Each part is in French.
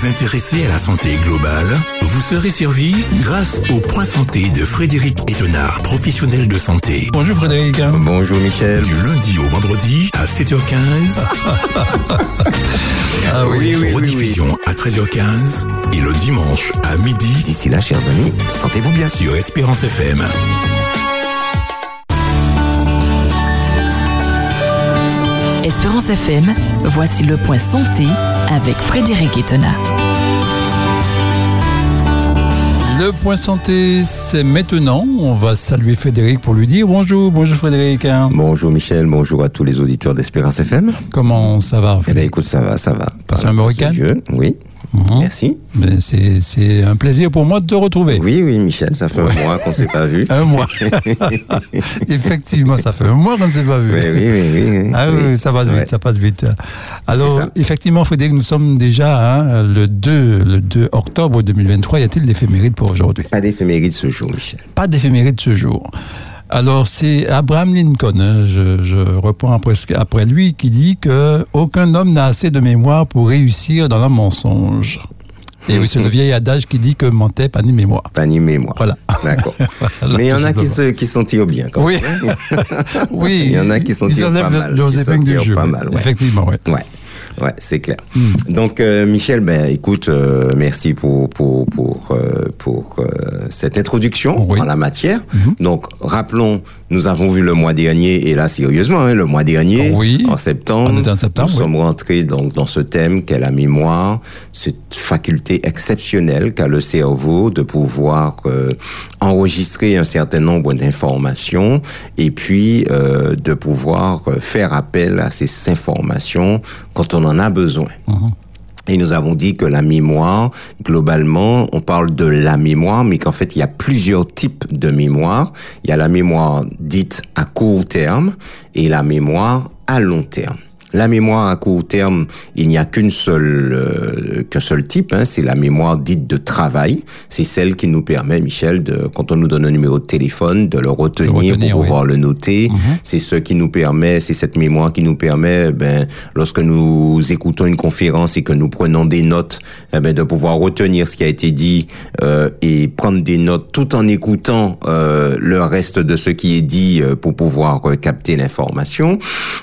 vous intéressez à la santé globale Vous serez servi grâce au point santé de Frédéric Etonnard, professionnel de santé. Bonjour Frédéric. Bonjour Michel. Du lundi au vendredi à 7h15. ah oui, oui, Rediffusion à 13h15 et le dimanche à midi. D'ici là, chers amis, sentez-vous bien sur Espérance FM. Espérance FM, voici le point santé avec Frédéric Etena. Le point santé, c'est maintenant. On va saluer Frédéric pour lui dire bonjour. Bonjour Frédéric. Bonjour Michel, bonjour à tous les auditeurs d'Espérance FM. Comment ça va Eh bien écoute, ça va, ça va. Passez un bon week-end? Oui. Mhm. Merci. Ben, c'est- C'est un plaisir pour moi de te retrouver. Oui, oui, Michel, ça fait un mois qu'on ne s'est pas vu. Un mois. Effectivement, ça fait un mois qu'on ne s'est pas vu. Oui, oui, oui. Ah oui, Oui. ça passe vite, ça passe vite. Alors, effectivement, Frédéric, nous sommes déjà hein, le, 2, le 2 octobre 2023. Y a-t-il d'éphéméride pour aujourd'hui? Pas d'éphéméride ce jour, Michel. Pas d'éphéméride ce jour. Alors, c'est Abraham Lincoln, hein, je, je reprends après, après lui, qui dit que aucun homme n'a assez de mémoire pour réussir dans le mensonge. Et oui, c'est le vieil adage qui dit que mentait pas ni mémoire. Pas ni mémoire. Voilà. D'accord. Voilà, Mais il y en a qui se, qui s'en tirent bien. Quand Oui, même. oui. Il y en a qui tirent enlèvent pas mal, leurs qui s'en épingles du tirent jeu. pas mal, ouais. Effectivement, oui. Ouais, ouais, c'est clair. Hmm. Donc, euh, Michel, ben, écoute, euh, merci pour pour pour euh, pour cette introduction Oui. en la matière. Mhm. Donc, rappelons, nous avons vu le mois dernier, et là, sérieusement, hein, le mois dernier, Oui. en septembre, en septembre, nous oui. sommes rentrés donc dans ce thème qu'est la mémoire, cette faculté exceptionnelle qu'a le cerveau de pouvoir enregistrer un certain nombre d'informations et puis de pouvoir faire appel à ces informations quand on en a besoin. Et nous avons dit que la mémoire, globalement, on parle de la mémoire, mais qu'en fait, il y a plusieurs types de mémoire. Il y a la mémoire dite à court terme et la mémoire à long terme. La mémoire à court terme, il n'y a qu'une seule, euh, qu'un seul type, hein, c'est la mémoire dite de travail. C'est celle qui nous permet, Michel, de, quand on nous donne un numéro de téléphone, de le retenir, retenir, pour oui. pouvoir le noter. C'est ce qui nous permet, c'est cette mémoire qui nous permet, ben, lorsque nous écoutons une conférence et que nous prenons des notes, eh ben, de pouvoir retenir ce qui a été dit euh, et prendre des notes tout en écoutant euh, le reste de ce qui est dit euh, pour pouvoir euh, capter l'information.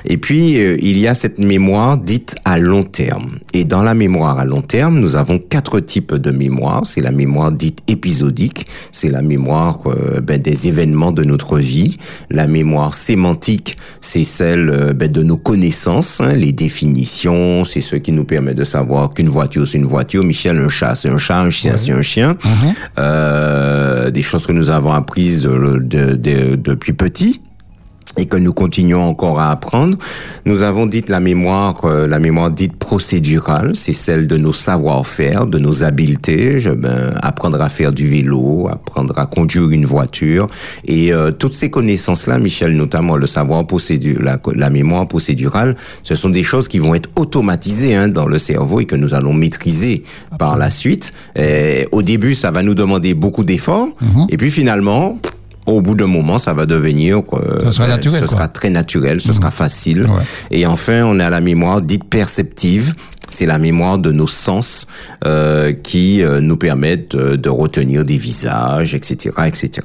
Et puis, euh, il y a cette mémoire dite à long terme. Et dans la mémoire à long terme, nous avons quatre types de mémoire. C'est la mémoire dite épisodique, c'est la mémoire euh, ben, des événements de notre vie. La mémoire sémantique, c'est celle euh, ben, de nos connaissances, hein, les définitions, c'est ce qui nous permet de savoir qu'une voiture c'est une voiture, Michel, un chat c'est un chat, un chien c'est un chien. Euh, des choses que nous avons apprises de- de- depuis petit et que nous continuons encore à apprendre. Nous avons dit la mémoire, euh, la mémoire dite procédurale, c'est celle de nos savoir-faire, de nos habiletés, je, ben, apprendre à faire du vélo, apprendre à conduire une voiture, et euh, toutes ces connaissances-là, Michel, notamment le savoir procédu, la, la mémoire procédurale, ce sont des choses qui vont être automatisées hein, dans le cerveau et que nous allons maîtriser par la suite. Et au début, ça va nous demander beaucoup d'efforts, et puis finalement, au bout d'un moment, ça va devenir, euh, Ça sera naturel, ce quoi. sera très naturel, ce sera facile. Ouais. Et enfin, on a la mémoire dite perceptive. C'est la mémoire de nos sens euh, qui euh, nous permettent euh, de retenir des visages, etc., etc.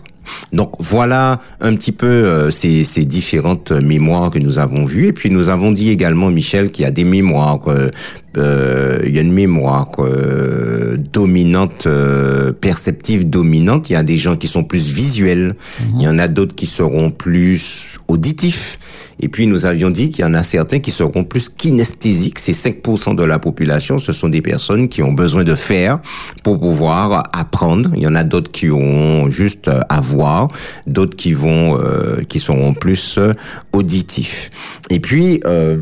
Donc voilà un petit peu euh, ces, ces différentes mémoires que nous avons vues. Et puis nous avons dit également, Michel, qu'il y a des mémoires. euh, euh, il y a une mémoire euh, dominante, euh, perceptive dominante. Il y a des gens qui sont plus visuels. Il y en a d'autres qui seront plus auditifs. Et puis nous avions dit qu'il y en a certains qui seront plus kinesthésiques. C'est 5% de la population. Ce sont des personnes qui ont besoin de faire pour pouvoir apprendre. Il y en a d'autres qui ont juste à voir, d'autres qui vont, euh, qui seront plus euh, auditifs. Et puis euh,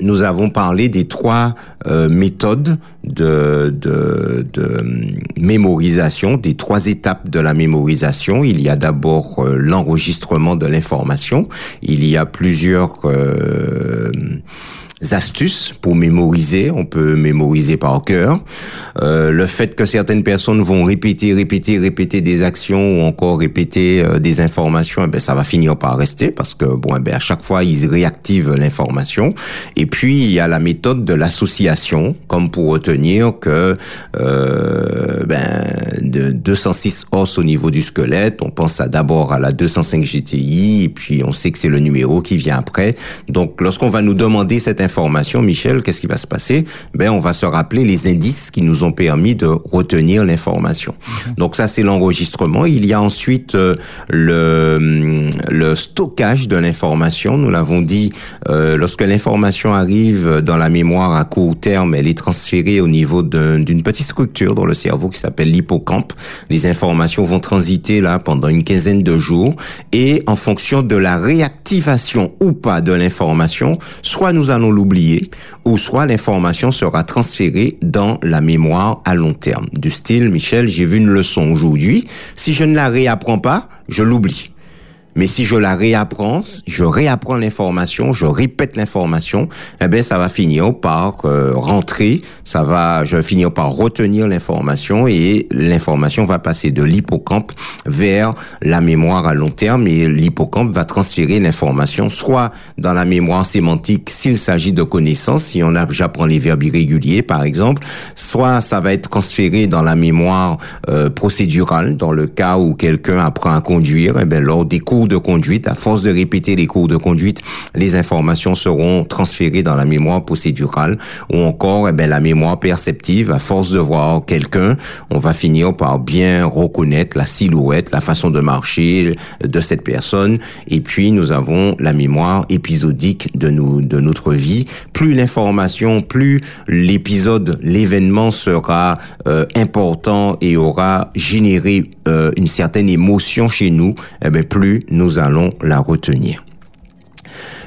nous avons parlé des trois euh, méthodes de, hum, mémorisation, des trois étapes de la mémorisation. Il y a d'abord euh, l'enregistrement de l'information. Il y a plusieurs euh, astuces pour mémoriser. On peut mémoriser par cœur. Euh, le fait que certaines personnes vont répéter, répéter, répéter des actions ou encore répéter euh, des informations, eh ben, ça va finir par rester parce que bon, eh ben, à chaque fois ils réactivent l'information. Et puis il y a la méthode de l'association, comme pour retenir que euh, ben, de 206 os au niveau du squelette, on pense d'abord à la 205 GTI et puis on sait que c'est le numéro qui vient après. Donc lorsqu'on va nous demander cette information, Michel, qu'est-ce qui va se passer? Ben on va se rappeler les indices qui nous ont permis de retenir l'information. Mhm. Donc ça c'est l'enregistrement. Il y a ensuite euh, le le stockage de l'information. Nous l'avons dit, euh, lorsque l'information arrive dans la mémoire à court terme, elle est transférée au niveau d'une petite structure dans le cerveau qui s'appelle l'hippocampe. Les informations vont transiter là pendant une quinzaine de jours et en fonction de la réactivation ou pas de l'information, soit nous allons l'oublier ou soit l'information sera transférée dans la mémoire à long terme. Du style, Michel, j'ai vu une leçon aujourd'hui. Si je ne la réapprends pas, je l'oublie. Mais si je la réapprends, je réapprends l'information, je répète l'information, eh ben ça va finir par euh, rentrer, ça va, je vais finir par retenir l'information et l'information va passer de l'hippocampe vers la mémoire à long terme et l'hippocampe va transférer l'information soit dans la mémoire sémantique s'il s'agit de connaissances, si on a, j'apprends les verbes irréguliers par exemple, soit ça va être transféré dans la mémoire euh, procédurale dans le cas où quelqu'un apprend à conduire, eh ben lors des cours de conduite, à force de répéter les cours de conduite, les informations seront transférées dans la mémoire procédurale ou encore eh ben, la mémoire perceptive. À force de voir quelqu'un, on va finir par bien reconnaître la silhouette, la façon de marcher de cette personne. Et puis, nous avons la mémoire épisodique de, nous, de notre vie. Plus l'information, plus l'épisode, l'événement sera euh, important et aura généré euh, une certaine émotion chez nous, eh ben, plus nous allons la retenir.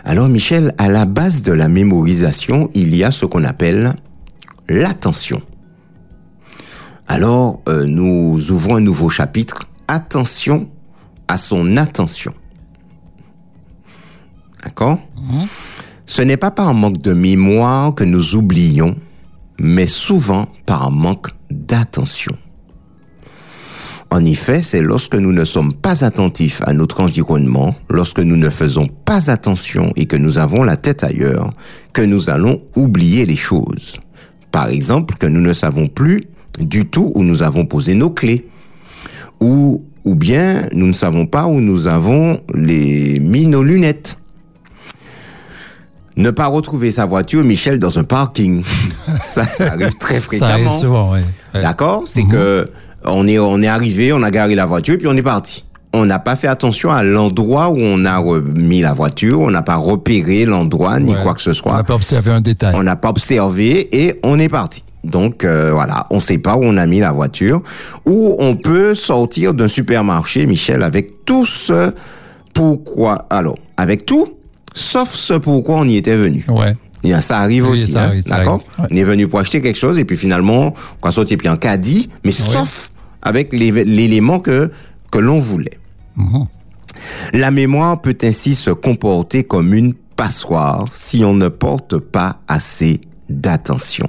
Alors Michel, à la base de la mémorisation, il y a ce qu'on appelle l'attention. Alors, euh, nous ouvrons un nouveau chapitre. Attention à son attention. D'accord? Mhm. Ce n'est pas par un manque de mémoire que nous oublions, mais souvent par un manque d'attention. En effet, c'est lorsque nous ne sommes pas attentifs à notre environnement, lorsque nous ne faisons pas attention et que nous avons la tête ailleurs, que nous allons oublier les choses. Par exemple, que nous ne savons plus du tout où nous avons posé nos clés. Ou, ou bien nous ne savons pas où nous avons les, mis nos lunettes. Ne pas retrouver sa voiture, Michel, dans un parking. ça, ça arrive très fréquemment. Ça arrive souvent, oui. D'accord? C'est mhm. que on est, on est arrivé, on a garé la voiture et puis on est parti. On n'a pas fait attention à l'endroit où on a mis la voiture, on n'a pas repéré l'endroit ni quoi que ce soit. On n'a pas observé un détail. On n'a pas observé et on est parti. Donc euh, voilà, on ne sait pas où on a mis la voiture. Ou on peut sortir d'un supermarché, Michel, avec tout ce pourquoi. Alors, avec tout, sauf ce pourquoi on y était venu. Ouais. ça arrive aussi, hein, d'accord On est venu pour acheter quelque chose et puis finalement, on a sorti puis en caddie, mais sauf avec l'élément que, que l'on voulait. Mhm. La mémoire peut ainsi se comporter comme une passoire si on ne porte pas assez d'attention.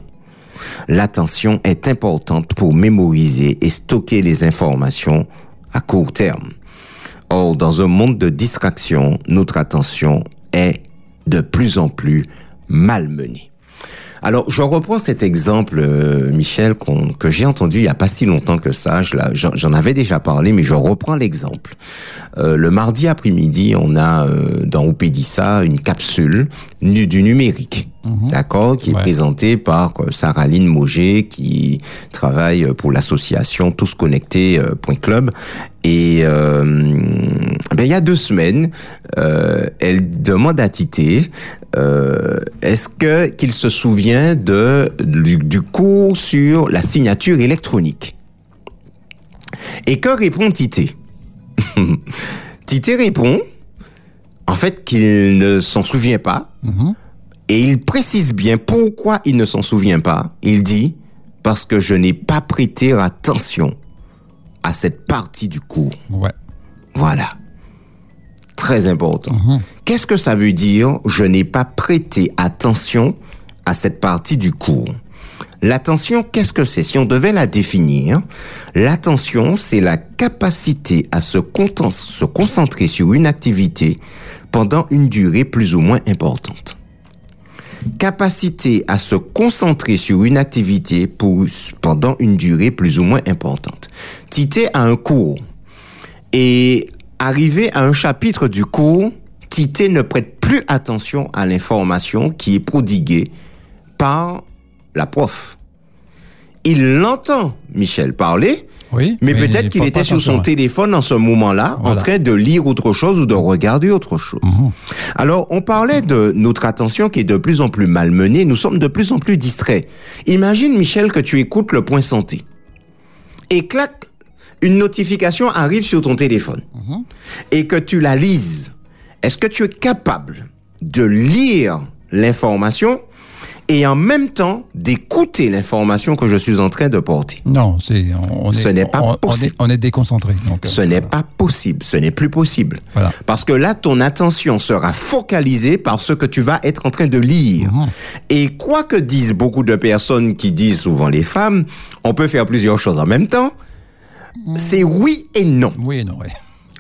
L'attention est importante pour mémoriser et stocker les informations à court terme. Or, dans un monde de distraction, notre attention est de plus en plus malmenée. Alors, je reprends cet exemple, euh, Michel, que j'ai entendu il y a pas si longtemps que ça. J'en avais déjà parlé, mais je reprends l'exemple. Euh, le mardi après-midi, on a euh, dans Opédissa une capsule du numérique. Mhm. D'accord, qui est présentée par Saraline Moget, qui travaille pour l'association tousconnectés.club. Et ben, il y a deux semaines, elle demande à Tité euh, est-ce que qu'il se souvient de du, cours sur la signature électronique? Et que répond Tité? Tité répond en fait qu'il ne s'en souvient pas. Mhm. Et il précise bien pourquoi il ne s'en souvient pas. Il dit parce que je n'ai pas prêté attention à cette partie du cours. Ouais. Voilà. Très important. Qu'est-ce que ça veut dire Je n'ai pas prêté attention à cette partie du cours? L'attention, qu'est-ce que c'est? Si on devait la définir, l'attention, c'est la capacité à se, concentrer sur une activité pendant une durée plus ou moins importante. Capacité à se concentrer sur une activité pour, pendant une durée plus ou moins importante. Tité a un cours et arrivé à un chapitre du cours, Tité ne prête plus attention à l'information qui est prodiguée par la prof. Il l'entend, Michel, parler, Oui. mais, peut-être il qu'il était sur son ouais. téléphone en ce moment-là, en train de lire autre chose ou de regarder autre chose. Mhm. Alors, on parlait de notre attention qui est de plus en plus malmenée. Nous sommes de plus en plus distraits. Imagine, Michel, que tu écoutes le point santé. Et clac, une notification arrive sur ton téléphone. Mhm. Et que tu la lises. Est-ce que tu es capable de lire l'information et en même temps d'écouter l'information que je suis en train de porter Non, c'est, on, on Ce est, n'est pas on, est, on est déconcentré. Donc, Ce euh, n'est pas possible, ce n'est plus possible. Voilà. Parce que là, ton attention sera focalisée par ce que tu vas être en train de lire. Mhm. Et quoi que disent beaucoup de personnes qui disent souvent les femmes, on peut faire plusieurs choses en même temps. C'est oui et non. Oui et non, oui.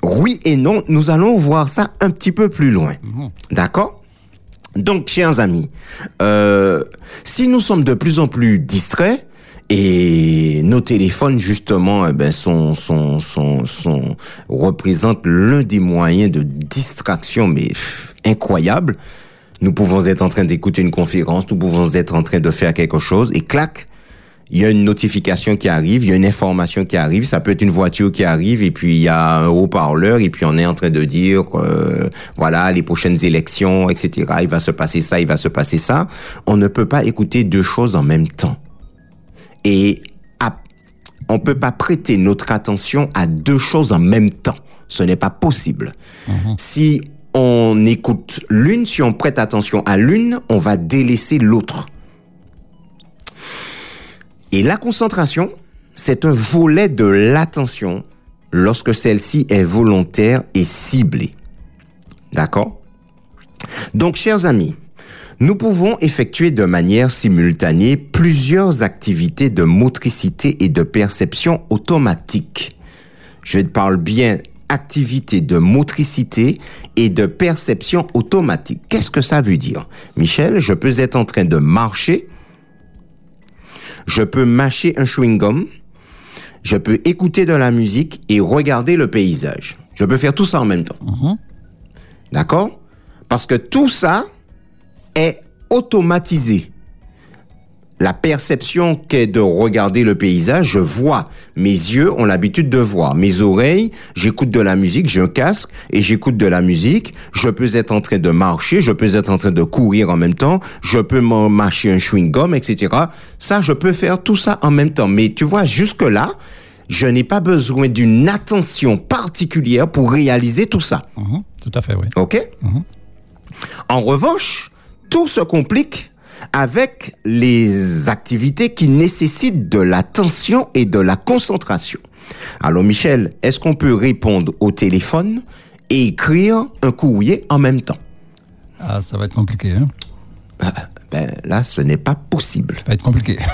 Oui et non, nous allons voir ça un petit peu plus loin. D'accord? Donc, chers amis, euh, si nous sommes de plus en plus distraits, et nos téléphones, justement, eh ben, sont, sont, sont, sont, représentent l'un des moyens de distraction, mais incroyable. Nous pouvons être en train d'écouter une conférence, nous pouvons être en train de faire quelque chose, et clac, il y a une notification qui arrive, il y a une information qui arrive, ça peut être une voiture qui arrive et puis il y a un haut-parleur et puis on est en train de dire euh, voilà les prochaines élections, etc. Il va se passer ça, il va se passer ça. On ne peut pas écouter deux choses en même temps et on peut pas prêter notre attention à deux choses en même temps. Ce n'est pas possible. Si on écoute l'une, si on prête attention à l'une, on va délaisser l'autre. Et la concentration, c'est un volet de l'attention lorsque celle-ci est volontaire et ciblée. D'accord? Donc, chers amis, nous pouvons effectuer de manière simultanée plusieurs activités de motricité et de perception automatique. Je parle bien activité de motricité et de perception automatique. Qu'est-ce que ça veut dire? Michel, je peux être en train de marcher, je peux mâcher un chewing-gum, je peux écouter de la musique et regarder le paysage. Je peux faire tout ça en même temps. D'accord? Parce que tout ça est automatisé. La perception qu'est de regarder le paysage, je vois. Mes yeux ont l'habitude de voir. Mes oreilles, j'écoute de la musique, j'ai un casque et j'écoute de la musique. Je peux être en train de marcher, je peux être en train de courir en même temps, je peux m'en mâcher un chewing-gum, etc. Ça, je peux faire tout ça en même temps. Mais tu vois, jusque-là, je n'ai pas besoin d'une attention particulière pour réaliser tout ça. Mhm. Tout à fait, oui. OK? En revanche, tout se complique avec les activités qui nécessitent de l'attention et de la concentration. Alors Michel, est-ce qu'on peut répondre au téléphone et écrire un courrier en même temps? Ah, ça va être compliqué, hein? Ben là, ce n'est pas possible. Ça va être compliqué.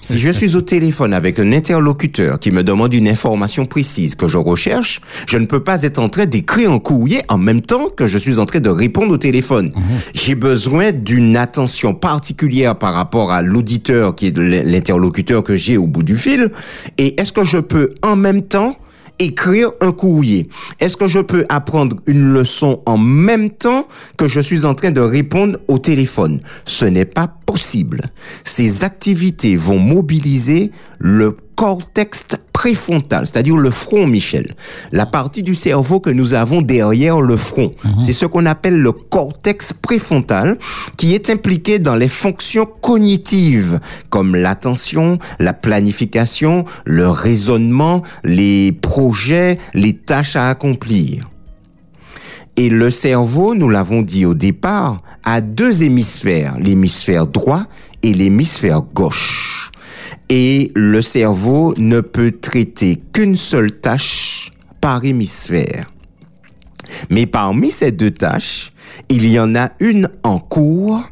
Si je suis au téléphone avec un interlocuteur qui me demande une information précise que je recherche, je ne peux pas être en train d'écrire un courrier en même temps que je suis en train de répondre au téléphone. J'ai besoin d'une attention particulière par rapport à l'auditeur qui est l'interlocuteur que j'ai au bout du fil. Et est-ce que je peux en même temps écrire un courrier Est-ce que je peux apprendre une leçon en même temps que je suis en train de répondre au téléphone? Ce n'est pas possible. Ces activités vont mobiliser le cortex préfrontal, c'est-à-dire le front, Michel. La partie du cerveau que nous avons derrière le front. C'est ce qu'on appelle le cortex préfrontal qui est impliqué dans les fonctions cognitives comme l'attention, la planification, le raisonnement, les projets, les tâches à accomplir. Et le cerveau, nous l'avons dit au départ, a deux hémisphères, l'hémisphère droit et l'hémisphère gauche. Et le cerveau ne peut traiter qu'une seule tâche par hémisphère. Mais parmi ces deux tâches, il y en a une en cours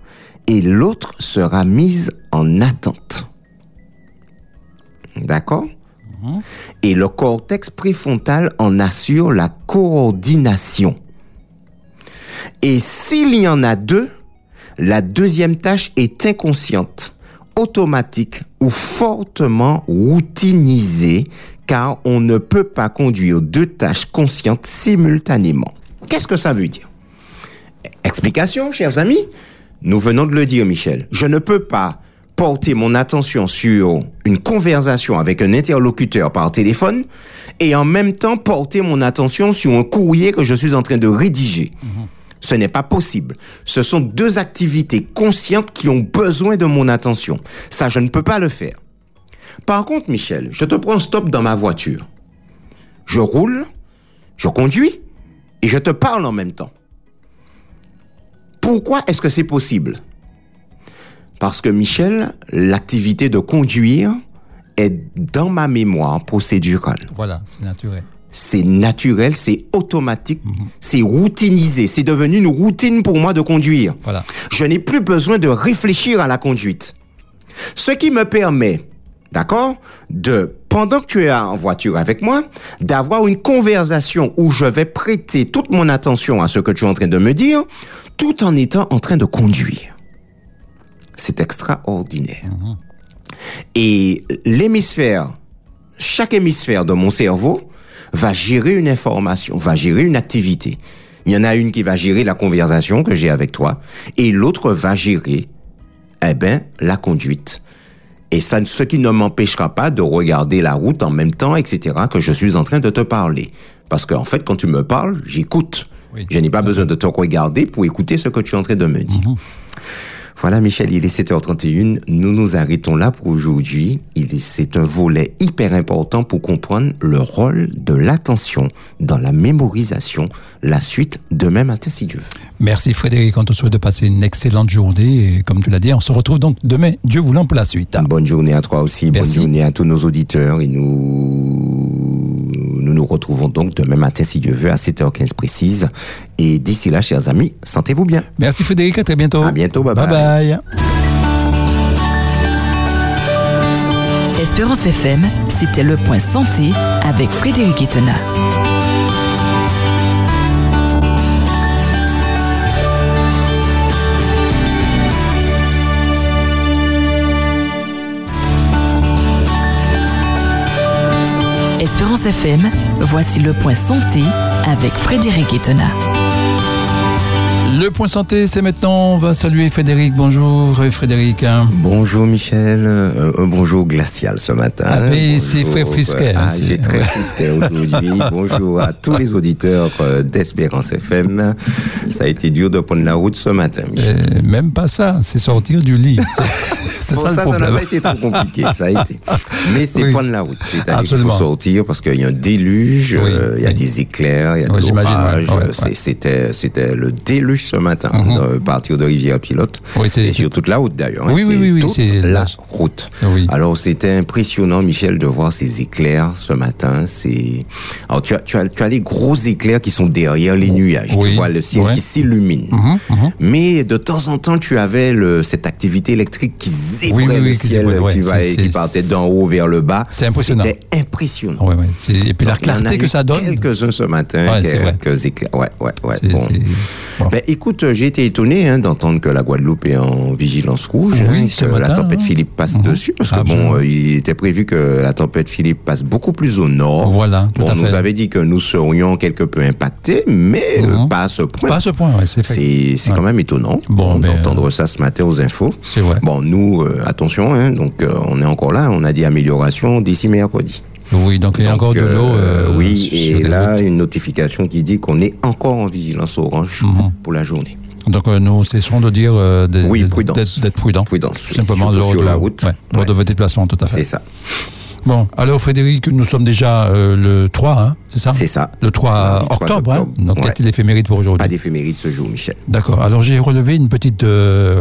et l'autre sera mise en attente. D'accord? Et le cortex préfrontal en assure la coordination. Et s'il y en a deux, la deuxième tâche est inconsciente, automatique ou fortement routinisée car on ne peut pas conduire deux tâches conscientes simultanément. Qu'est-ce que ça veut dire? Explication, chers amis Nous venons de le dire, Michel. Je ne peux pas porter mon attention sur une conversation avec un interlocuteur par téléphone et en même temps porter mon attention sur un courrier que je suis en train de rédiger. Ce n'est pas possible. Ce sont deux activités conscientes qui ont besoin de mon attention. Ça, je ne peux pas le faire. Par contre, Michel, je te prends stop dans ma voiture. Je roule, je conduis et je te parle en même temps. Pourquoi est-ce que c'est possible? Parce que Michel, l'activité de conduire est dans ma mémoire procédurale. Voilà, c'est naturel. C'est naturel, c'est automatique, c'est routinisé, c'est devenu une routine pour moi de conduire. Voilà. Je n'ai plus besoin de réfléchir à la conduite. Ce qui me permet, d'accord, de, pendant que tu es en voiture avec moi, d'avoir une conversation où je vais prêter toute mon attention à ce que tu es en train de me dire, tout en étant en train de conduire. C'est extraordinaire. Et l'hémisphère, chaque hémisphère de mon cerveau va gérer une information, va gérer une activité. Il y en a une qui va gérer la conversation que j'ai avec toi et l'autre va gérer, eh ben, la conduite. Et ça, ce qui ne m'empêchera pas de regarder la route en même temps, etc., que je suis en train de te parler. Parce qu'en fait, quand tu me parles, j'écoute. Oui. Je n'ai pas besoin de te regarder pour écouter ce que tu es en train de me dire. Voilà, Michel, il est 7h31. Nous nous arrêtons là pour aujourd'hui. C'est un volet hyper important pour comprendre le rôle de l'attention dans la mémorisation. La suite demain matin, si Dieu veut. Merci Frédéric, on te souhaite de passer une excellente journée. Et comme tu l'as dit, on se retrouve donc demain, Dieu voulant, pour la suite. Bonne journée à toi aussi. Merci. Bonne journée à tous nos auditeurs. Et nous, nous retrouvons donc demain matin, si Dieu veut, à 7h15 précise. Et d'ici là, chers amis, sentez-vous bien. Merci Frédéric, à très bientôt. À bientôt, bye bye. Bye bye. Espérance FM, c'était le point santé avec Frédéric Etena. Espérance FM, voici le point santé avec Frédéric Etena. Le point santé, c'est maintenant. On va saluer Frédéric. Bonjour euh, Frédéric. Bonjour Michel, Euh, un bonjour glacial ce matin. Ah, mais c'est très frisquet, hein, Ah, j'ai très frisquet aujourd'hui. bonjour à tous les auditeurs euh, d'Espérance FM. Ça a été dur de prendre la route ce matin, Michel. Euh, même pas ça, c'est sortir du lit. C'est ça, ça, le ça n'a problème. pas été trop compliqué, ça a été. Mais c'est Oui. prendre la route. C'est-à-dire qu'il faut sortir parce qu'il y a un déluge, Oui, euh, il y a oui. des éclairs, il y a de Oui, j'imagine, l'orage. ouais, c'était le déluge ce matin, de partir de Rivière-Pilote. Oui, et sur toute la route d'ailleurs. hein. Oui, oui, oui, oui, toute la route. Oui. Alors c'était impressionnant, Michel, de voir ces éclairs ce matin. C'est, alors tu as, tu as, tu as les gros éclairs qui sont derrière les nuages. Tu vois le ciel ouais. qui s'illumine. Mhm, mhm. Mais de temps en temps, tu avais le, cette activité électrique qui zébrait Oui, oui, le ciel, ouais, qui, va- partait d'en haut vers le bas. C'est impressionnant. C'était impressionnant. Ouais, Et puis la Donc, il y en a clarté que ça donne. Quelques-uns ce matin, quelques éclairs. Ouais, ouais, ouais. Bon. bon. Ben, écoute, j'ai été étonné hein, d'entendre que la Guadeloupe est en vigilance rouge, Oui, hein, que la tempête hein. Philippe passe Mhm. dessus, parce que bon, euh, il était prévu que la tempête Philippe passe beaucoup plus au nord. Voilà, tout bon, à on nous avait dit que nous serions quelque peu impactés, mais euh, Mhm. pas à ce point. Pas à ce point, ouais, c'est fait. C'est Ouais. quand même étonnant Bon, ben, d'entendre ça ce matin aux infos. C'est vrai. Bon, nous, euh, attention, donc euh, on est encore là, on a dit amélioration d'ici mercredi. Oui, donc il y a Donc, encore de euh, l'eau. euh, oui, sur et là, routes. une notification qui dit qu'on est encore en vigilance orange Mhm. pour la journée. Donc euh, nous cessons de dire euh, Oui, d'être d'être prudent. Prudence, Tout oui, simplement lors sur de, la route. ouais, lors Ouais. de vos déplacements, tout à fait. C'est ça. Bon, alors Frédéric, nous sommes déjà euh, le 3, hein, c'est ça? C'est ça. Le 3 Mardi 3 octobre, hein? octobre. Donc, Ouais. peut-être l'éphéméride pour Pas aujourd'hui. d'éphéméride ce jour, Michel. D'accord. Alors j'ai relevé une petite, euh,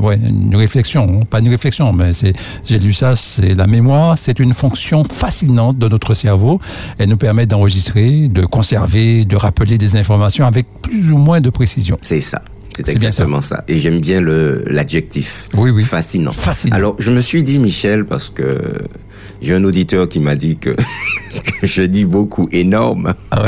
ouais, une réflexion, hein. pas une réflexion, mais c'est, j'ai lu ça. C'est la mémoire, c'est une fonction fascinante de notre cerveau. Elle nous permet d'enregistrer, de conserver, de rappeler des informations avec plus ou moins de précision. C'est ça. C'est exactement ça. Et j'aime bien le l'adjectif. Oui, oui. Fascinant. Fascinant. Alors, je me suis dit, Michel, parce que j'ai un auditeur qui m'a dit que, que je dis beaucoup énorme.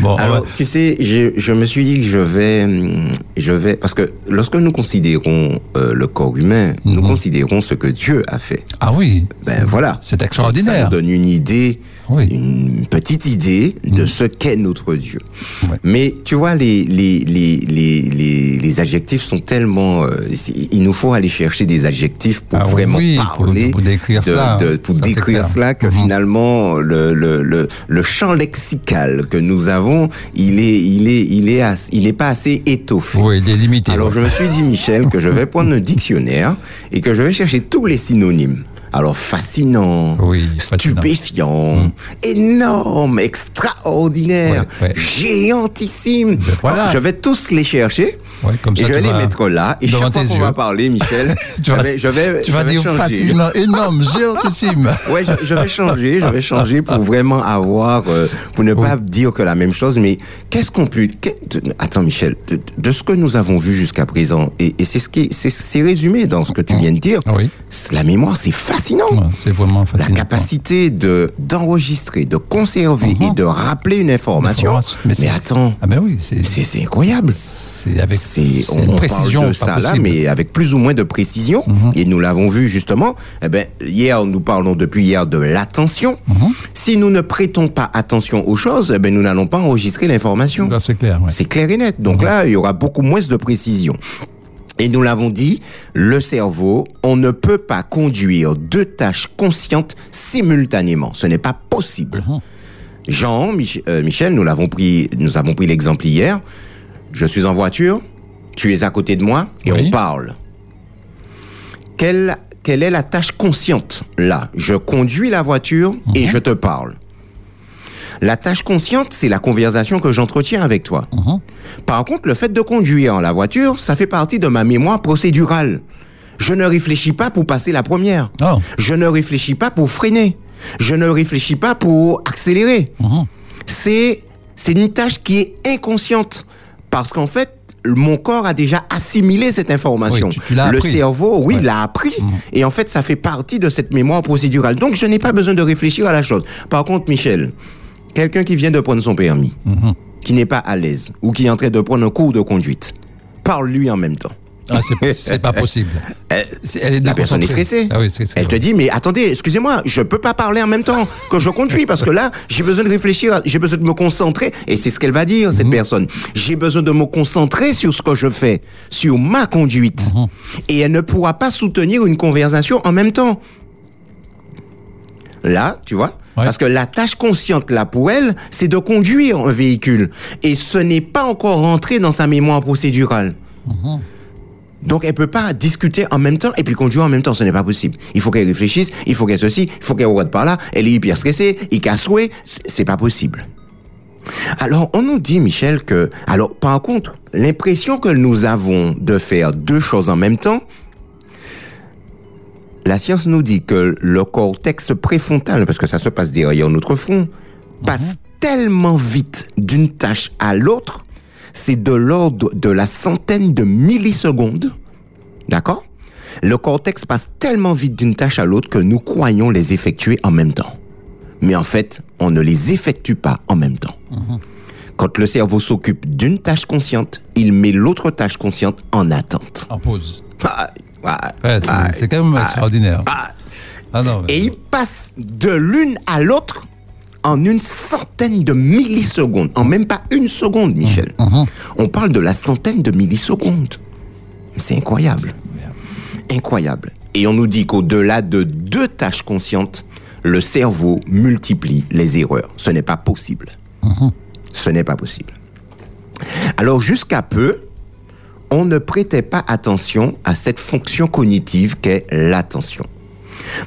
Bon, on Alors, tu sais, je, je me suis dit que je vais, hum, je vais, parce que lorsque nous considérons euh, le corps humain, nous considérons ce que Dieu a fait. ah oui. Ben voilà. C'est Ça extraordinaire. nous donne une idée, Oui. une petite idée de ce qu'est notre Dieu. Ouais. Mais tu vois, les, les, les, les, les, adjectifs sont tellement... euh, il nous faut aller chercher des adjectifs pour Ah vraiment oui, parler, pour décrire de- cela, de- hein. pour Ça, décrire cela, que Mhm. finalement, le, le, le, le champ lexical que nous avons, il est, il est, il est, as- il n'est pas assez étoffé. Oui, il est limité. Alors ouais. je me suis dit, Michel, que je vais prendre un dictionnaire et que je vais chercher tous les synonymes. Alors fascinant, Oui, stupéfiant, énorme, extraordinaire, Ouais, ouais. géantissime. Ben voilà. Alors, je vais tous les chercher. Ouais, comme et ça, je vais les mettre là. Et devant chaque fois qu'on va parler, Michel, Tu je vas- vais, je vais, Tu je vas vais dire changer. fascinant, énorme, géantissime. Ouais, je, je vais changer, je vais changer pour vraiment avoir, euh, pour ne pas dire que la même chose, mais qu'est-ce qu'on peut, attends Michel, de, de ce que nous avons vu jusqu'à présent, et, et c'est ce qui, c'est, c'est résumé dans ce que tu viens de dire, oui. la mémoire c'est fascinant. Ouais, C'est vraiment La fascinant. capacité de d'enregistrer, de conserver Mhm. et de rappeler une information. Information. Mais, attends, Ah ben oui, c'est incroyable. c'est avec C'est, on, précision parle de ça là, mais avec plus ou moins de précision. Mhm. Et nous l'avons vu justement. Eh ben, hier, nous parlons depuis hier de l'attention. Mhm. Si nous ne prêtons pas attention aux choses, eh ben, nous n'allons pas enregistrer l'information. C'est clair. ouais. C'est clair et net. Donc Mhm. là, il y aura beaucoup moins de précision. Et nous l'avons dit, le cerveau, on ne peut pas conduire deux tâches conscientes simultanément. Ce n'est pas possible. Jean, Mich- euh, Michel, nous l'avons pris, nous avons pris l'exemple hier. Je suis en voiture, tu es à côté de moi et Oui. on parle. Quelle, quelle est la tâche consciente? Là Je conduis la voiture et Mhm. je te parle. La tâche consciente, c'est la conversation que j'entretiens avec toi. Mhm. Par contre, le fait de conduire la voiture, ça fait partie de ma mémoire procédurale. Je ne réfléchis pas pour passer la première. Oh. Je ne réfléchis pas pour freiner. Je ne réfléchis pas pour accélérer. Mhm. C'est c'est une tâche qui est inconsciente parce qu'en fait mon corps a déjà assimilé cette information. Oui, tu- tu l'as le appris. cerveau, oui, Ouais. l'a appris. Et en fait, ça fait partie de cette mémoire procédurale. Donc, je n'ai pas besoin de réfléchir à la chose. Par contre, Michel, quelqu'un qui vient de prendre son permis, Mhm. qui n'est pas à l'aise ou qui est en train de prendre un cours de conduite, parle-lui en même temps. Ah, c'est- pas possible. Elle est la personne est stressée. Ah oui, Elle te dit, mais attendez, excusez-moi, je peux pas parler en même temps que je conduis parce que là, j'ai besoin de réfléchir, j'ai besoin de me concentrer. Et c'est ce qu'elle va dire, cette personne. J'ai besoin de me concentrer sur ce que je fais, sur ma conduite. Mhm. Et elle ne pourra pas soutenir une conversation en même temps. Là, tu vois. Parce que la tâche consciente, là, pour elle, c'est de conduire un véhicule. Et ce n'est pas encore rentré dans sa mémoire procédurale. Donc, elle peut pas discuter en même temps et puis conduire en même temps. Ce n'est pas possible. Il faut qu'elle réfléchisse, il faut qu'elle ceci, il faut qu'elle regarde par là. Elle est hyper stressée, il casse. C'est c'est pas possible. Alors, on nous dit, Michel, que... Alors, par contre, l'impression que nous avons de faire deux choses en même temps, la science nous dit que le cortex préfrontal, parce que ça se passe derrière notre front, passe tellement vite d'une tâche à l'autre, c'est de l'ordre de la centaine de millisecondes. D'accord? Le cortex passe tellement vite d'une tâche à l'autre que nous croyons les effectuer en même temps. Mais en fait, on ne les effectue pas en même temps. Quand le cerveau s'occupe d'une tâche consciente, il met l'autre tâche consciente en attente. En pause. Ah, ah, Ouais, c'est- ah, quand même extraordinaire. ah. Ah non, mais- Et il passe de l'une à l'autre en une centaine de millisecondes, en même pas une seconde, Michel. Mhm. On parle de la centaine de millisecondes. C'est incroyable. Incroyable. Et on nous dit qu'au-delà de deux tâches conscientes, le cerveau multiplie les erreurs. Ce n'est pas possible. Ce n'est pas possible. Alors jusqu'à peu, on ne prêtait pas attention à cette fonction cognitive qu'est l'attention.